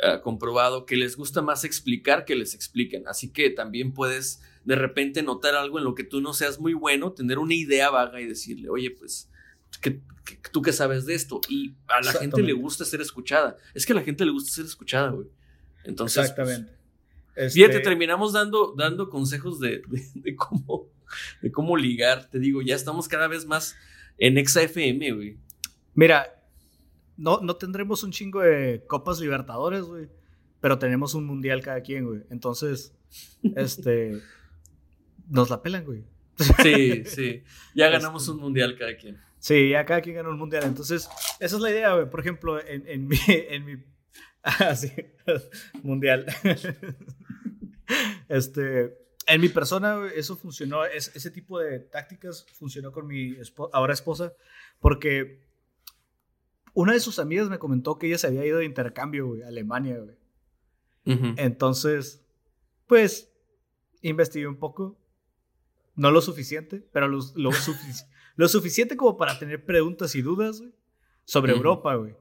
ah, comprobado, que les gusta más explicar que les expliquen. Así que también puedes de repente notar algo en lo que tú no seas muy bueno, tener una idea vaga y decirle, oye, pues, tú qué sabes de esto? Y a la gente le gusta ser escuchada. Es que a la gente le gusta ser escuchada, güey. Entonces, pues, Exactamente. Fíjate, este terminamos dando, dando consejos de, cómo, de cómo ligar. Te digo, ya estamos cada vez más en XFM, güey. Mira, no, no tendremos un chingo de Copas Libertadores, güey. Pero tenemos un mundial cada quien, güey. Entonces, este. nos la pelan, güey. Sí, sí. Ya ganamos un mundial cada quien. Sí, ya cada quien ganó un mundial. Entonces, esa es la idea, güey. Por ejemplo, en, en mi. En mi ah, sí. mundial. Este, en mi persona, eso funcionó, ese tipo de tácticas funcionó con mi ahora esposa, porque una de sus amigas me comentó que ella se había ido de intercambio, a Alemania, Entonces, pues, investigué un poco. No lo suficiente, pero lo, lo, suficiente como para tener preguntas y dudas, sobre Europa, güey.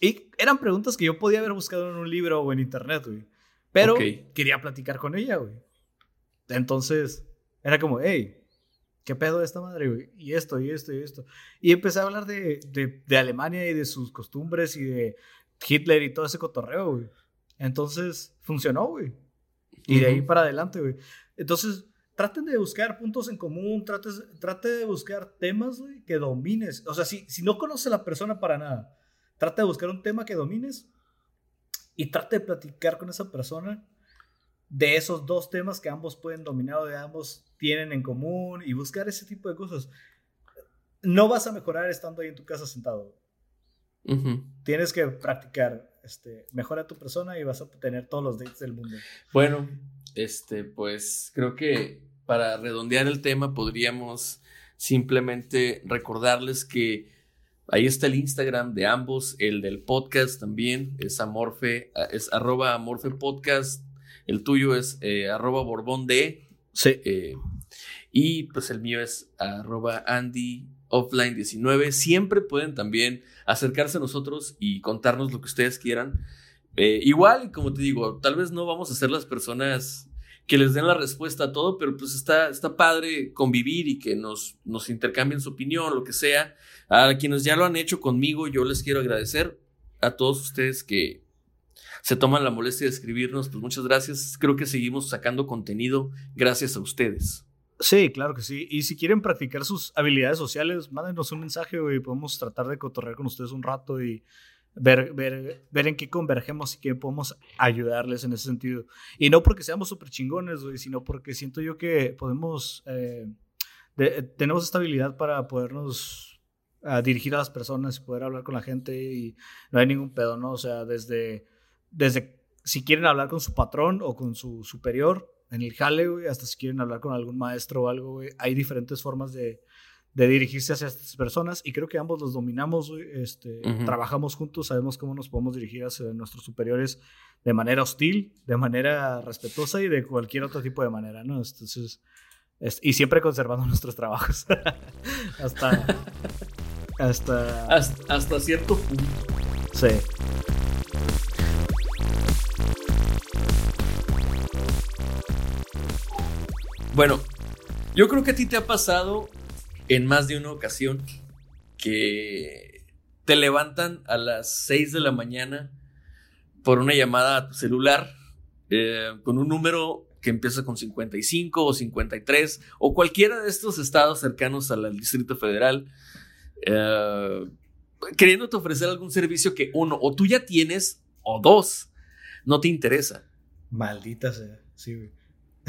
Y eran preguntas que yo podía haber buscado en un libro o en internet, güey. Pero quería platicar con ella, güey. Entonces, era como, hey, ¿qué pedo de esta madre, güey? Y esto, y esto, y esto. Y empecé a hablar de, de, Alemania y de sus costumbres y de Hitler y todo ese cotorreo, güey. Entonces, funcionó, güey. Y de ahí para adelante, güey. Entonces, traten de buscar puntos en común, traten, trate de buscar temas que domines. O sea, si, si no conoce a la persona para nada, trate de buscar un tema que domines y trate de platicar con esa persona de esos dos temas que ambos pueden dominar o de ambos tienen en común y buscar ese tipo de cosas. No vas a mejorar estando ahí en tu casa sentado. Tienes que practicar. Este, mejora tu persona y vas a tener todos los dates del mundo. Bueno, este, pues creo que para redondear el tema podríamos simplemente recordarles que ahí está el Instagram de ambos, el del podcast también es amorfe, es arroba amorfe podcast, el tuyo es eh, arroba borbón de. Sí. Eh, y pues el mío es arroba Andy offline 19. Siempre pueden también acercarse a nosotros y contarnos lo que ustedes quieran. Eh, igual, como te digo, tal vez no vamos a ser las personas que les den la respuesta a todo, pero pues está, está padre convivir y que nos, nos intercambien su opinión, lo que sea. A quienes ya lo han hecho conmigo, yo les quiero agradecer a todos ustedes que se toman la molestia de escribirnos, pues muchas gracias. Creo que seguimos sacando contenido gracias a ustedes. Sí, claro que sí. Y si quieren practicar sus habilidades sociales, mándenos un mensaje y podemos tratar de cotorrear con ustedes un rato y ver, ver, ver en qué convergemos y qué podemos ayudarles en ese sentido. Y no porque seamos súper chingones, sino porque siento yo que podemos, eh, tenemos esta habilidad para podernos ah, dirigir a las personas y poder hablar con la gente y no hay ningún pedo, ¿no? O sea, desde, desde si quieren hablar con su patrón o con su superior, en el jale, güey, hasta si quieren hablar con algún maestro o algo, güey, hay diferentes formas de, de dirigirse hacia estas personas y creo que ambos los dominamos, este, trabajamos juntos, sabemos cómo nos podemos dirigir hacia nuestros superiores de manera hostil, de manera respetuosa y de cualquier otro tipo de manera, ¿no? Entonces, y siempre conservando nuestros trabajos. hasta, hasta, hasta... Hasta cierto punto. Sí. Bueno, yo creo que a ti te ha pasado en más de una ocasión que te levantan a las 6 de la mañana por una llamada a tu celular eh, con un número que empieza con 55 o 53 o cualquiera de estos estados cercanos al Distrito Federal, eh, queriéndote ofrecer algún servicio que uno o tú ya tienes o dos no te interesa. Maldita sea, sí,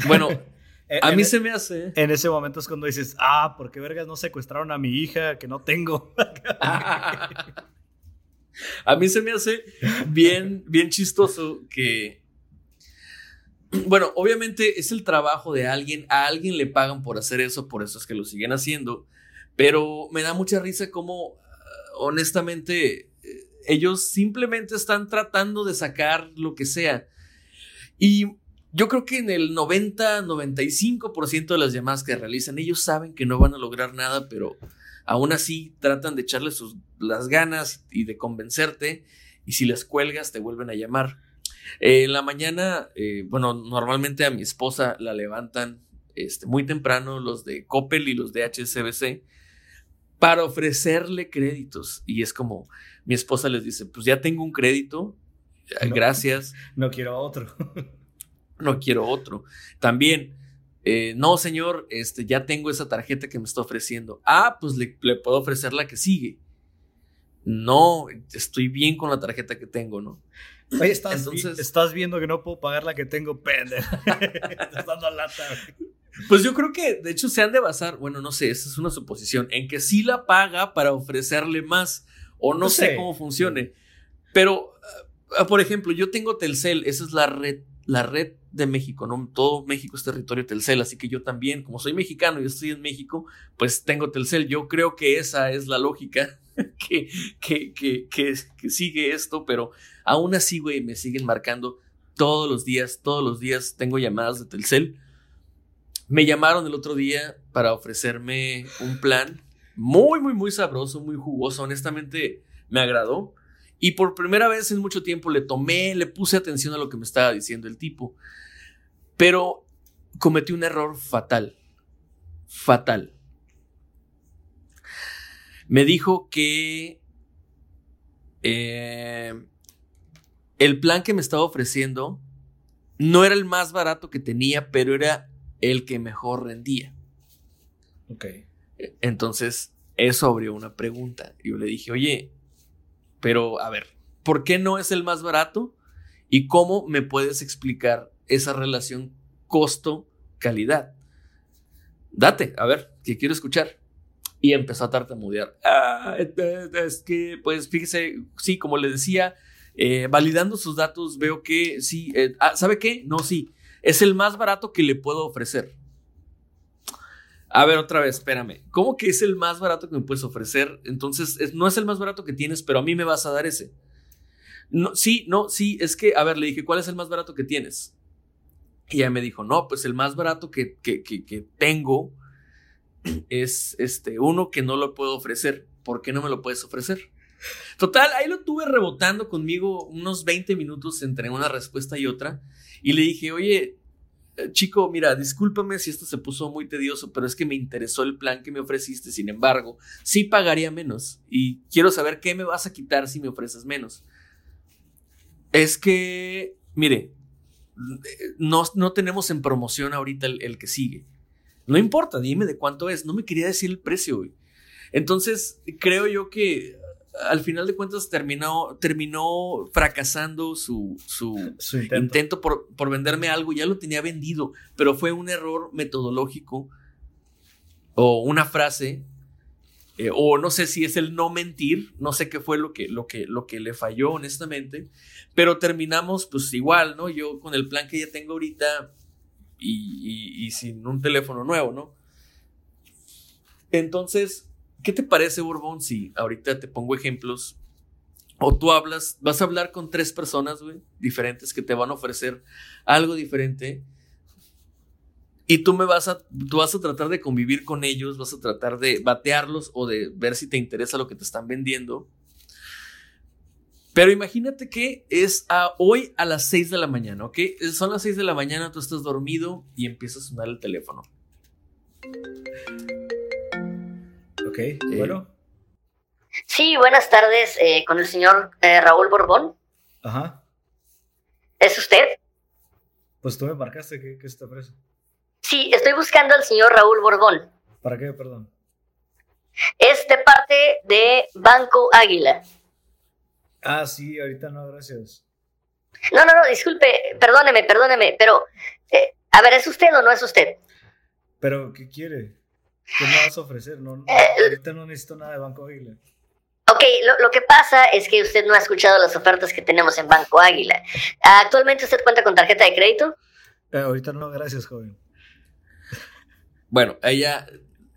Bueno, a mí e se me hace. En ese momento es cuando dices, ah, ¿por qué vergas no secuestraron a mi hija que no tengo? a mí se me hace bien, bien chistoso que. Bueno, obviamente es el trabajo de alguien, a alguien le pagan por hacer eso, por eso es que lo siguen haciendo, pero me da mucha risa como, honestamente, ellos simplemente están tratando de sacar lo que sea. Y yo creo que en el 90-95% de las llamadas que realizan, ellos saben que no van a lograr nada, pero aún así tratan de echarle sus, las ganas y de convencerte. Y si les cuelgas, te vuelven a llamar. Eh, en la mañana, eh, bueno, normalmente a mi esposa la levantan este, muy temprano los de Coppel y los de HSBC para ofrecerle créditos. Y es como, mi esposa les dice, pues ya tengo un crédito, gracias. No quiero otro. no quiero otro. También, eh, no, señor, este, ya tengo esa tarjeta que me está ofreciendo. Ah, pues le, puedo ofrecer la que sigue. No, estoy bien con la tarjeta que tengo, ¿no? Oye, estás, Entonces, estás viendo que no puedo pagar la que tengo, pendejo. estás dando lata. Pues yo creo que, de hecho, se han de basar, bueno, no sé, esa es una suposición, en que sí la paga para ofrecerle más, o no, sé. cómo funcione. Pero, ah, por ejemplo, yo tengo Telcel, esa es la red, la red de México, ¿no? Todo México es territorio Telcel, así que yo también, como soy mexicano y estoy en México, pues tengo Telcel. Yo creo que esa es la lógica que, que, que, que, sigue esto, pero aún así, güey, me siguen marcando todos los días, todos los días tengo llamadas de Telcel. Me llamaron el otro día para ofrecerme un plan muy, muy, muy sabroso, muy jugoso. Honestamente, me agradó. Y por primera vez en mucho tiempo le tomé, le puse atención a lo que me estaba diciendo el tipo. Pero cometí un error fatal. Fatal. Me dijo que eh, el plan que me estaba ofreciendo no era el más barato que tenía, pero era el que mejor rendía. Ok. Entonces, eso abrió una pregunta. Yo le dije, oye, pero a ver, ¿por qué no es el más barato? ¿Y cómo me puedes explicar esa relación costo-calidad? Date, a ver, que quiero escuchar. Y empezó a tartamudear. Ah, es que, pues fíjese, sí, como le decía, eh, validando sus datos, veo que sí, eh, ah, ¿sabe qué? No, sí, es el más barato que le puedo ofrecer. A ver, otra vez, espérame. ¿Cómo que es el más barato que me puedes ofrecer? Entonces, no es el más barato que tienes, pero a mí me vas a dar ese. No, sí, no, sí, es que, a ver, le dije, ¿cuál es el más barato que tienes? Y ella me dijo, no, pues el más barato que, que, que, tengo es este, uno que no lo puedo ofrecer. ¿Por qué no me lo puedes ofrecer? Total, ahí lo tuve rebotando conmigo unos 20 minutos entre una respuesta y otra. Y le dije, oye, chico, mira, discúlpame si esto se puso muy tedioso, pero es que me interesó el plan que me ofreciste. Sin embargo, sí pagaría menos. Y quiero saber qué me vas a quitar si me ofreces menos. Es que, mire, no, no tenemos en promoción ahorita el, que sigue. No importa, dime de cuánto es. No me quería decir el precio, güey. Entonces, creo yo que al final de cuentas terminó, terminó fracasando su, su, intento, por, por, venderme algo. Ya lo tenía vendido, pero fue un error metodológico o una frase. Eh, o no sé si es el no mentir, no sé qué fue lo que, lo, que, lo que le falló honestamente, pero terminamos pues igual, ¿no? Yo con el plan que ya tengo ahorita y, y sin un teléfono nuevo, ¿no? Entonces, ¿Qué te parece, Bourbon, si ahorita te pongo ejemplos? O tú hablas, vas a hablar con tres personas, güey, diferentes que te van a ofrecer algo diferente. Y tú me vas a, tú vas a tratar de convivir con ellos, vas a tratar de batearlos o de ver si te interesa lo que te están vendiendo. Pero imagínate que es a hoy a las 6 de la mañana, ¿ok? Son las 6 de la mañana, tú estás dormido y empieza a sonar el teléfono. Ok, eh, bueno. Sí, buenas tardes, eh, con el señor eh, Raúl Borbón. Ajá. ¿Es usted? Pues tú me marcaste, ¿qué, qué te ofrece? Sí, estoy buscando al señor Raúl Borbón. ¿Para qué, perdón? Es de parte de Banco Águila. Ah, sí, ahorita no, gracias. No, no, no, disculpe, perdóneme, perdóneme, pero, a ver, ¿es usted o no es usted? ¿Pero qué quiere? ¿Qué me vas a ofrecer? No, eh, ahorita no necesito nada de Banco Águila. Ok, lo, que pasa es que usted no ha escuchado las ofertas que tenemos en Banco Águila. ¿Actualmente usted cuenta con tarjeta de crédito? Eh, ahorita no, gracias, joven. Bueno, ella,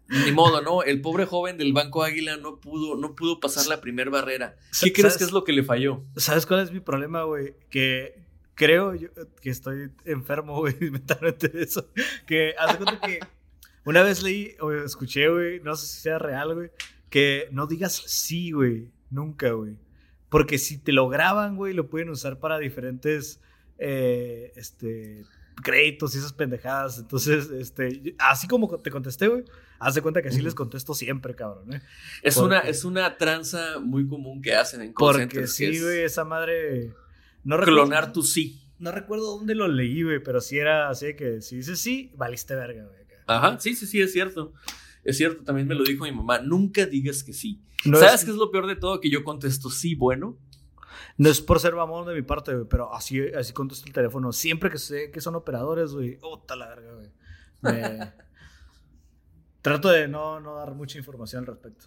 ni modo, ¿no? El pobre joven del Banco Águila no pudo, no pudo pasar la primera barrera. ¿Qué crees que es lo que le falló? ¿Sabes cuál es mi problema, güey? Que creo yo, que estoy enfermo, güey, mentalmente de eso. Que hace cuenta que una vez leí o escuché, güey, no sé si sea real, güey, que no digas sí, güey, nunca, güey. Porque si te lo graban, güey, lo pueden usar para diferentes, eh, este, créditos y esas pendejadas. Entonces, este, así como te contesté, güey, haz de cuenta que así les contesto siempre, cabrón. ¿eh? Es, una, es una tranza muy común que hacen en Porque sí, güey, esa madre... No clonar tu sí. No recuerdo dónde lo leí, güey, pero sí era así que si dices sí, valiste verga, güey. Ajá, sí, sí, sí, es cierto. Es cierto, también me lo dijo mi mamá. Nunca digas que sí. ¿Sabes qué es lo peor de todo? Que yo contesto sí, bueno. No es por ser mamón de mi parte, güey, pero así, así contesto el teléfono. Siempre que sé que son operadores, güey. Oh, la verga, güey. Trato de no, no dar mucha información al respecto.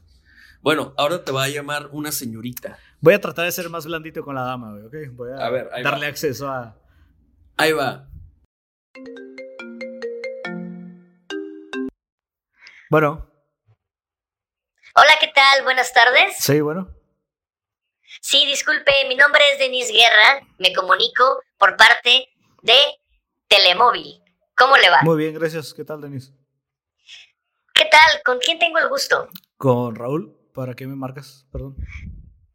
Bueno, ahora te va a llamar una señorita. Voy a tratar de ser más blandito con la dama, güey, ¿ok? Voy a, ver, darle acceso a... Ahí va. Bueno. Hola, ¿qué tal? Buenas tardes. Sí, bueno. Sí, disculpe, mi nombre es Denise Guerra. Me comunico por parte de Telemóvil. ¿Cómo le va? Muy bien, gracias. ¿Qué tal, Denise? ¿Qué tal? ¿Con quién tengo el gusto? Con Raúl. ¿Para qué me marcas? Perdón.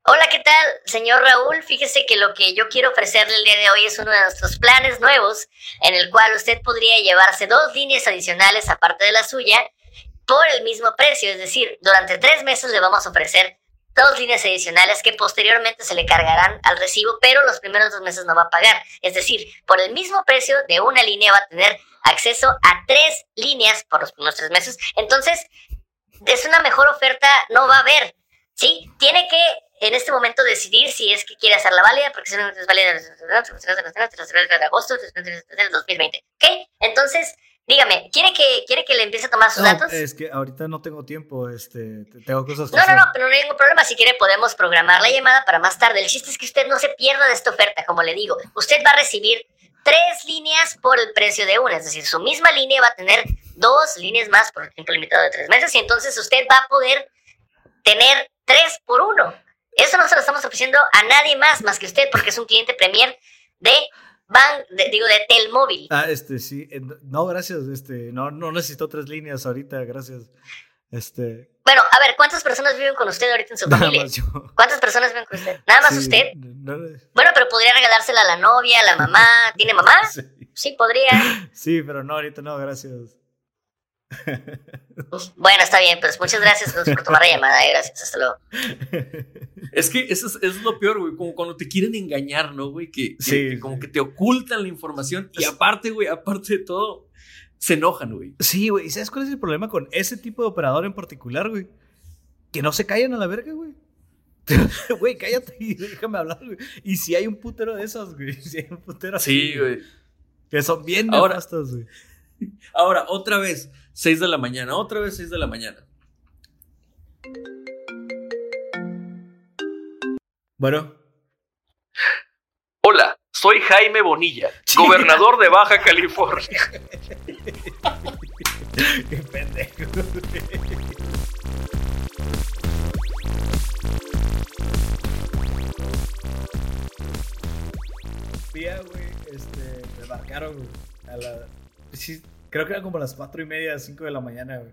Hola, ¿qué tal, señor Raúl? Fíjese que lo que yo quiero ofrecerle el día de hoy es uno de nuestros planes nuevos, en el cual usted podría llevarse dos líneas adicionales aparte de la suya por el mismo precio, es decir, durante tres meses le vamos a ofrecer dos líneas adicionales que posteriormente se le cargarán al recibo, pero los primeros dos meses no va a pagar. Es decir, por el mismo precio de una línea va a tener acceso a tres líneas por los primeros tres meses. Entonces, es una mejor oferta, no va a haber. ¿Sí? Tiene que en este momento decidir si es que quiere hacerla válida, porque si no es válida de agosto de 2020. ¿Ok? Entonces, dígame, ¿quiere que, ¿quiere que le empiece a tomar sus No, datos? es que ahorita no tengo tiempo, este, te- tengo cosas que No, no, hacer. no, pero no hay ningún problema. Si quiere, podemos programar la llamada para más tarde. El chiste es que usted no se pierda de esta oferta, como le digo. Usted va a recibir tres líneas por el precio de una. Es decir, su misma línea va a tener dos líneas más por el tiempo limitado de tres meses. Y entonces usted va a poder tener tres por uno. Eso no se lo estamos ofreciendo a nadie más, más que usted, porque es un cliente premier de, Ban, de- digo, de Telmóvil. Ah, este, sí. No, gracias. Este, no, no necesito tres líneas ahorita, gracias. Este, Bueno, a ver, ¿cuántas personas viven con usted ahorita en su nada familia? más yo. ¿Cuántas personas viven con usted? ¿Nada más Sí, usted? no- no- Bueno, pero podría regalársela a la novia, a la mamá. ¿Tiene mamá? sí, Sí, podría. sí, pero no, ahorita no, gracias. Bueno, está bien, pues muchas gracias por tomar la llamada. eh, Gracias, hasta luego. Es que eso es, lo peor, güey. Como cuando te quieren engañar, ¿no, güey? Que, que- Sí, que como sí. que te ocultan la información y aparte, güey, aparte de todo, se enojan, güey. Sí, güey. ¿Y sabes cuál es el problema con ese tipo de operador en particular, güey? Que no se callan a la verga, güey. Güey, cállate y déjame hablar, güey. Y si hay un putero de esas, güey. Si hay un putero así, Sí, güey. Que son bien Ahora- nefastas, güey. Ahora, otra vez, 6 de la mañana, otra vez 6 de la mañana. Bueno, Hola, soy Jaime Bonilla, gobernador de Baja California. qué pendejo. Día, güey, este, me marcaron, a la... Sí, creo que eran como las cuatro y media, cinco de la mañana, güey.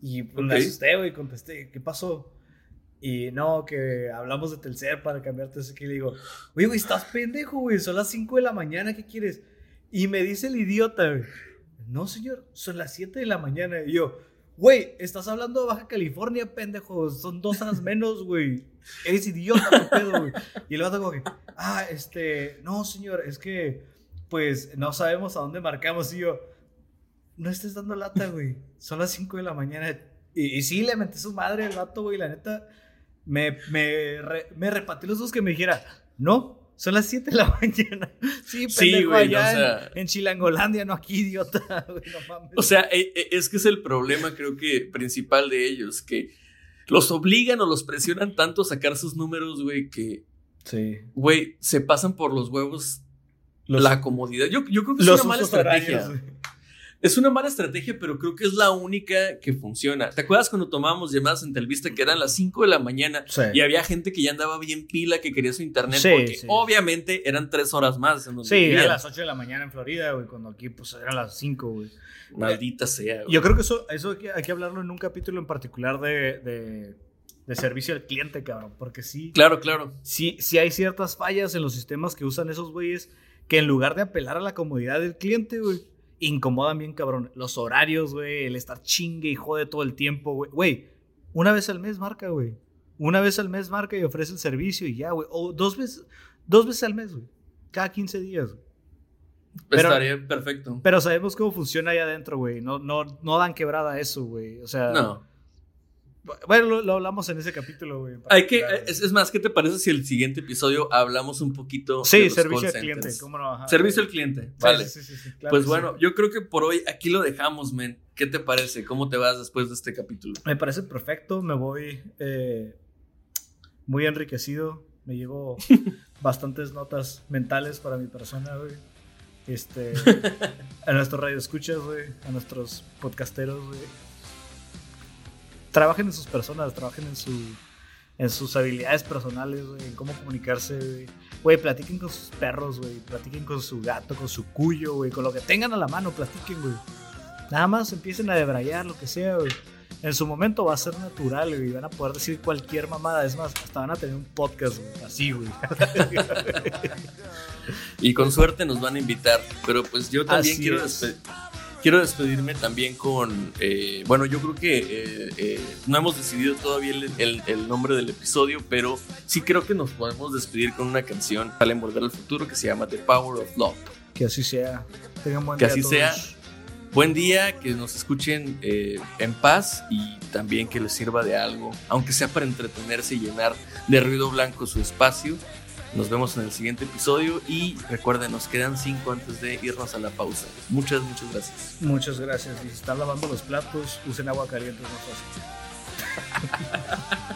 Y pues, me Ok. asusté, güey, contesté, ¿qué pasó? Y no, que hablamos de Telcel para cambiarte ese que le digo, oye, güey, estás pendejo, güey, son las 5 de la mañana, ¿qué quieres? Y me dice el idiota, güey, no, señor, son las 7 de la mañana. Y yo, güey, estás hablando de Baja California, pendejo, son dos horas menos, güey. Eres idiota, pedo, güey. Y el vato como que, ah, este, no, señor, es que, pues, no sabemos a dónde marcamos. Y yo, no estés dando lata, güey. Son las 5 de la mañana. Y, y sí, le metí su madre al vato, güey. La neta, me, me, re- me los dos que me dijera, no, son las 7 de la mañana. Sí, Sí, pendejo, güey, no, allá o sea- en, en Chilangolandia, no aquí, idiota. güey, no mames. O sea, e- e- es que es el problema, creo que, principal de ellos, que los obligan o los presionan tanto a sacar sus números, güey, que, sí. güey, se pasan por los huevos Los, la comodidad. Yo, yo creo que es una mala estrategia. horarios. Es una mala estrategia, pero creo que es la única que funciona. ¿Te acuerdas cuando tomábamos llamadas en Telvista que eran las 5 de la mañana Sí. y había gente que ya andaba bien pila, que quería su internet? Sí, porque sí. obviamente eran tres horas más. En donde Sí, vivían. las 8 de la mañana en Florida, güey, cuando aquí pues eran las 5, güey. Maldita sea. güey. Yo creo que eso, eso hay, que, hay que hablarlo en un capítulo en particular de, de, de servicio al cliente, cabrón, porque sí, Claro, claro. sí, sí hay ciertas fallas en los sistemas que usan esos güeyes que en lugar de apelar a la comodidad del cliente, güey, incomodan bien, cabrón. Los horarios, güey, el estar chingue y jode todo el tiempo, güey. Güey, una vez al mes marca, güey. Una vez al mes marca y ofrece el servicio y ya, güey. O dos veces, dos veces al mes, güey. Cada 15 días, güey. Pero- Estaría perfecto. Pero sabemos cómo funciona ahí adentro, güey. No, no, no dan quebrada a eso, güey. O sea. No. Bueno, lo, lo hablamos en ese capítulo, güey. Hay que, es, es más, ¿qué te parece si el siguiente episodio hablamos un poquito de Sí, los servicio al cliente. ¿Cómo no? Ajá. Servicio al cliente, vale. sí, sí, sí, claro pues bueno, yo creo que por hoy aquí lo dejamos, men. ¿Qué te parece? ¿Cómo te vas después de este capítulo? Me parece perfecto. Me voy eh, muy enriquecido. Me llevo bastantes notas mentales para mi persona, güey. Este, a nuestros radioescuchas, güey. A nuestros podcasteros, güey. Trabajen en sus personas, trabajen en su en sus habilidades personales, güey, en cómo comunicarse, güey. Güey, platiquen con sus perros, güey, platiquen con su gato, con su cuyo, güey, con lo que tengan a la mano, platiquen, güey. Nada más empiecen a debrayar, lo que sea, güey. En su momento va a ser natural, güey, van a poder decir cualquier mamada. Es más, hasta van a tener un podcast, güey, así, güey. Y con suerte nos van a invitar. Pero pues yo también Así quiero, es. Quiero despedirme también con... eh, bueno, yo creo que eh, eh, no hemos decidido todavía el, el- el nombre del episodio, pero sí creo que nos podemos despedir con una canción para Volver al Futuro que se llama The Power of Love. Que así sea. Tengan buen Que día así todos. sea. buen día, que nos escuchen eh, en paz y también que les sirva de algo, aunque sea para entretenerse y llenar de ruido blanco su espacio. Nos vemos en el siguiente episodio y recuerden, nos quedan cinco antes de irnos a la pausa. Muchas, muchas gracias. Muchas gracias. Y si están lavando los platos, usen agua caliente, más fácil.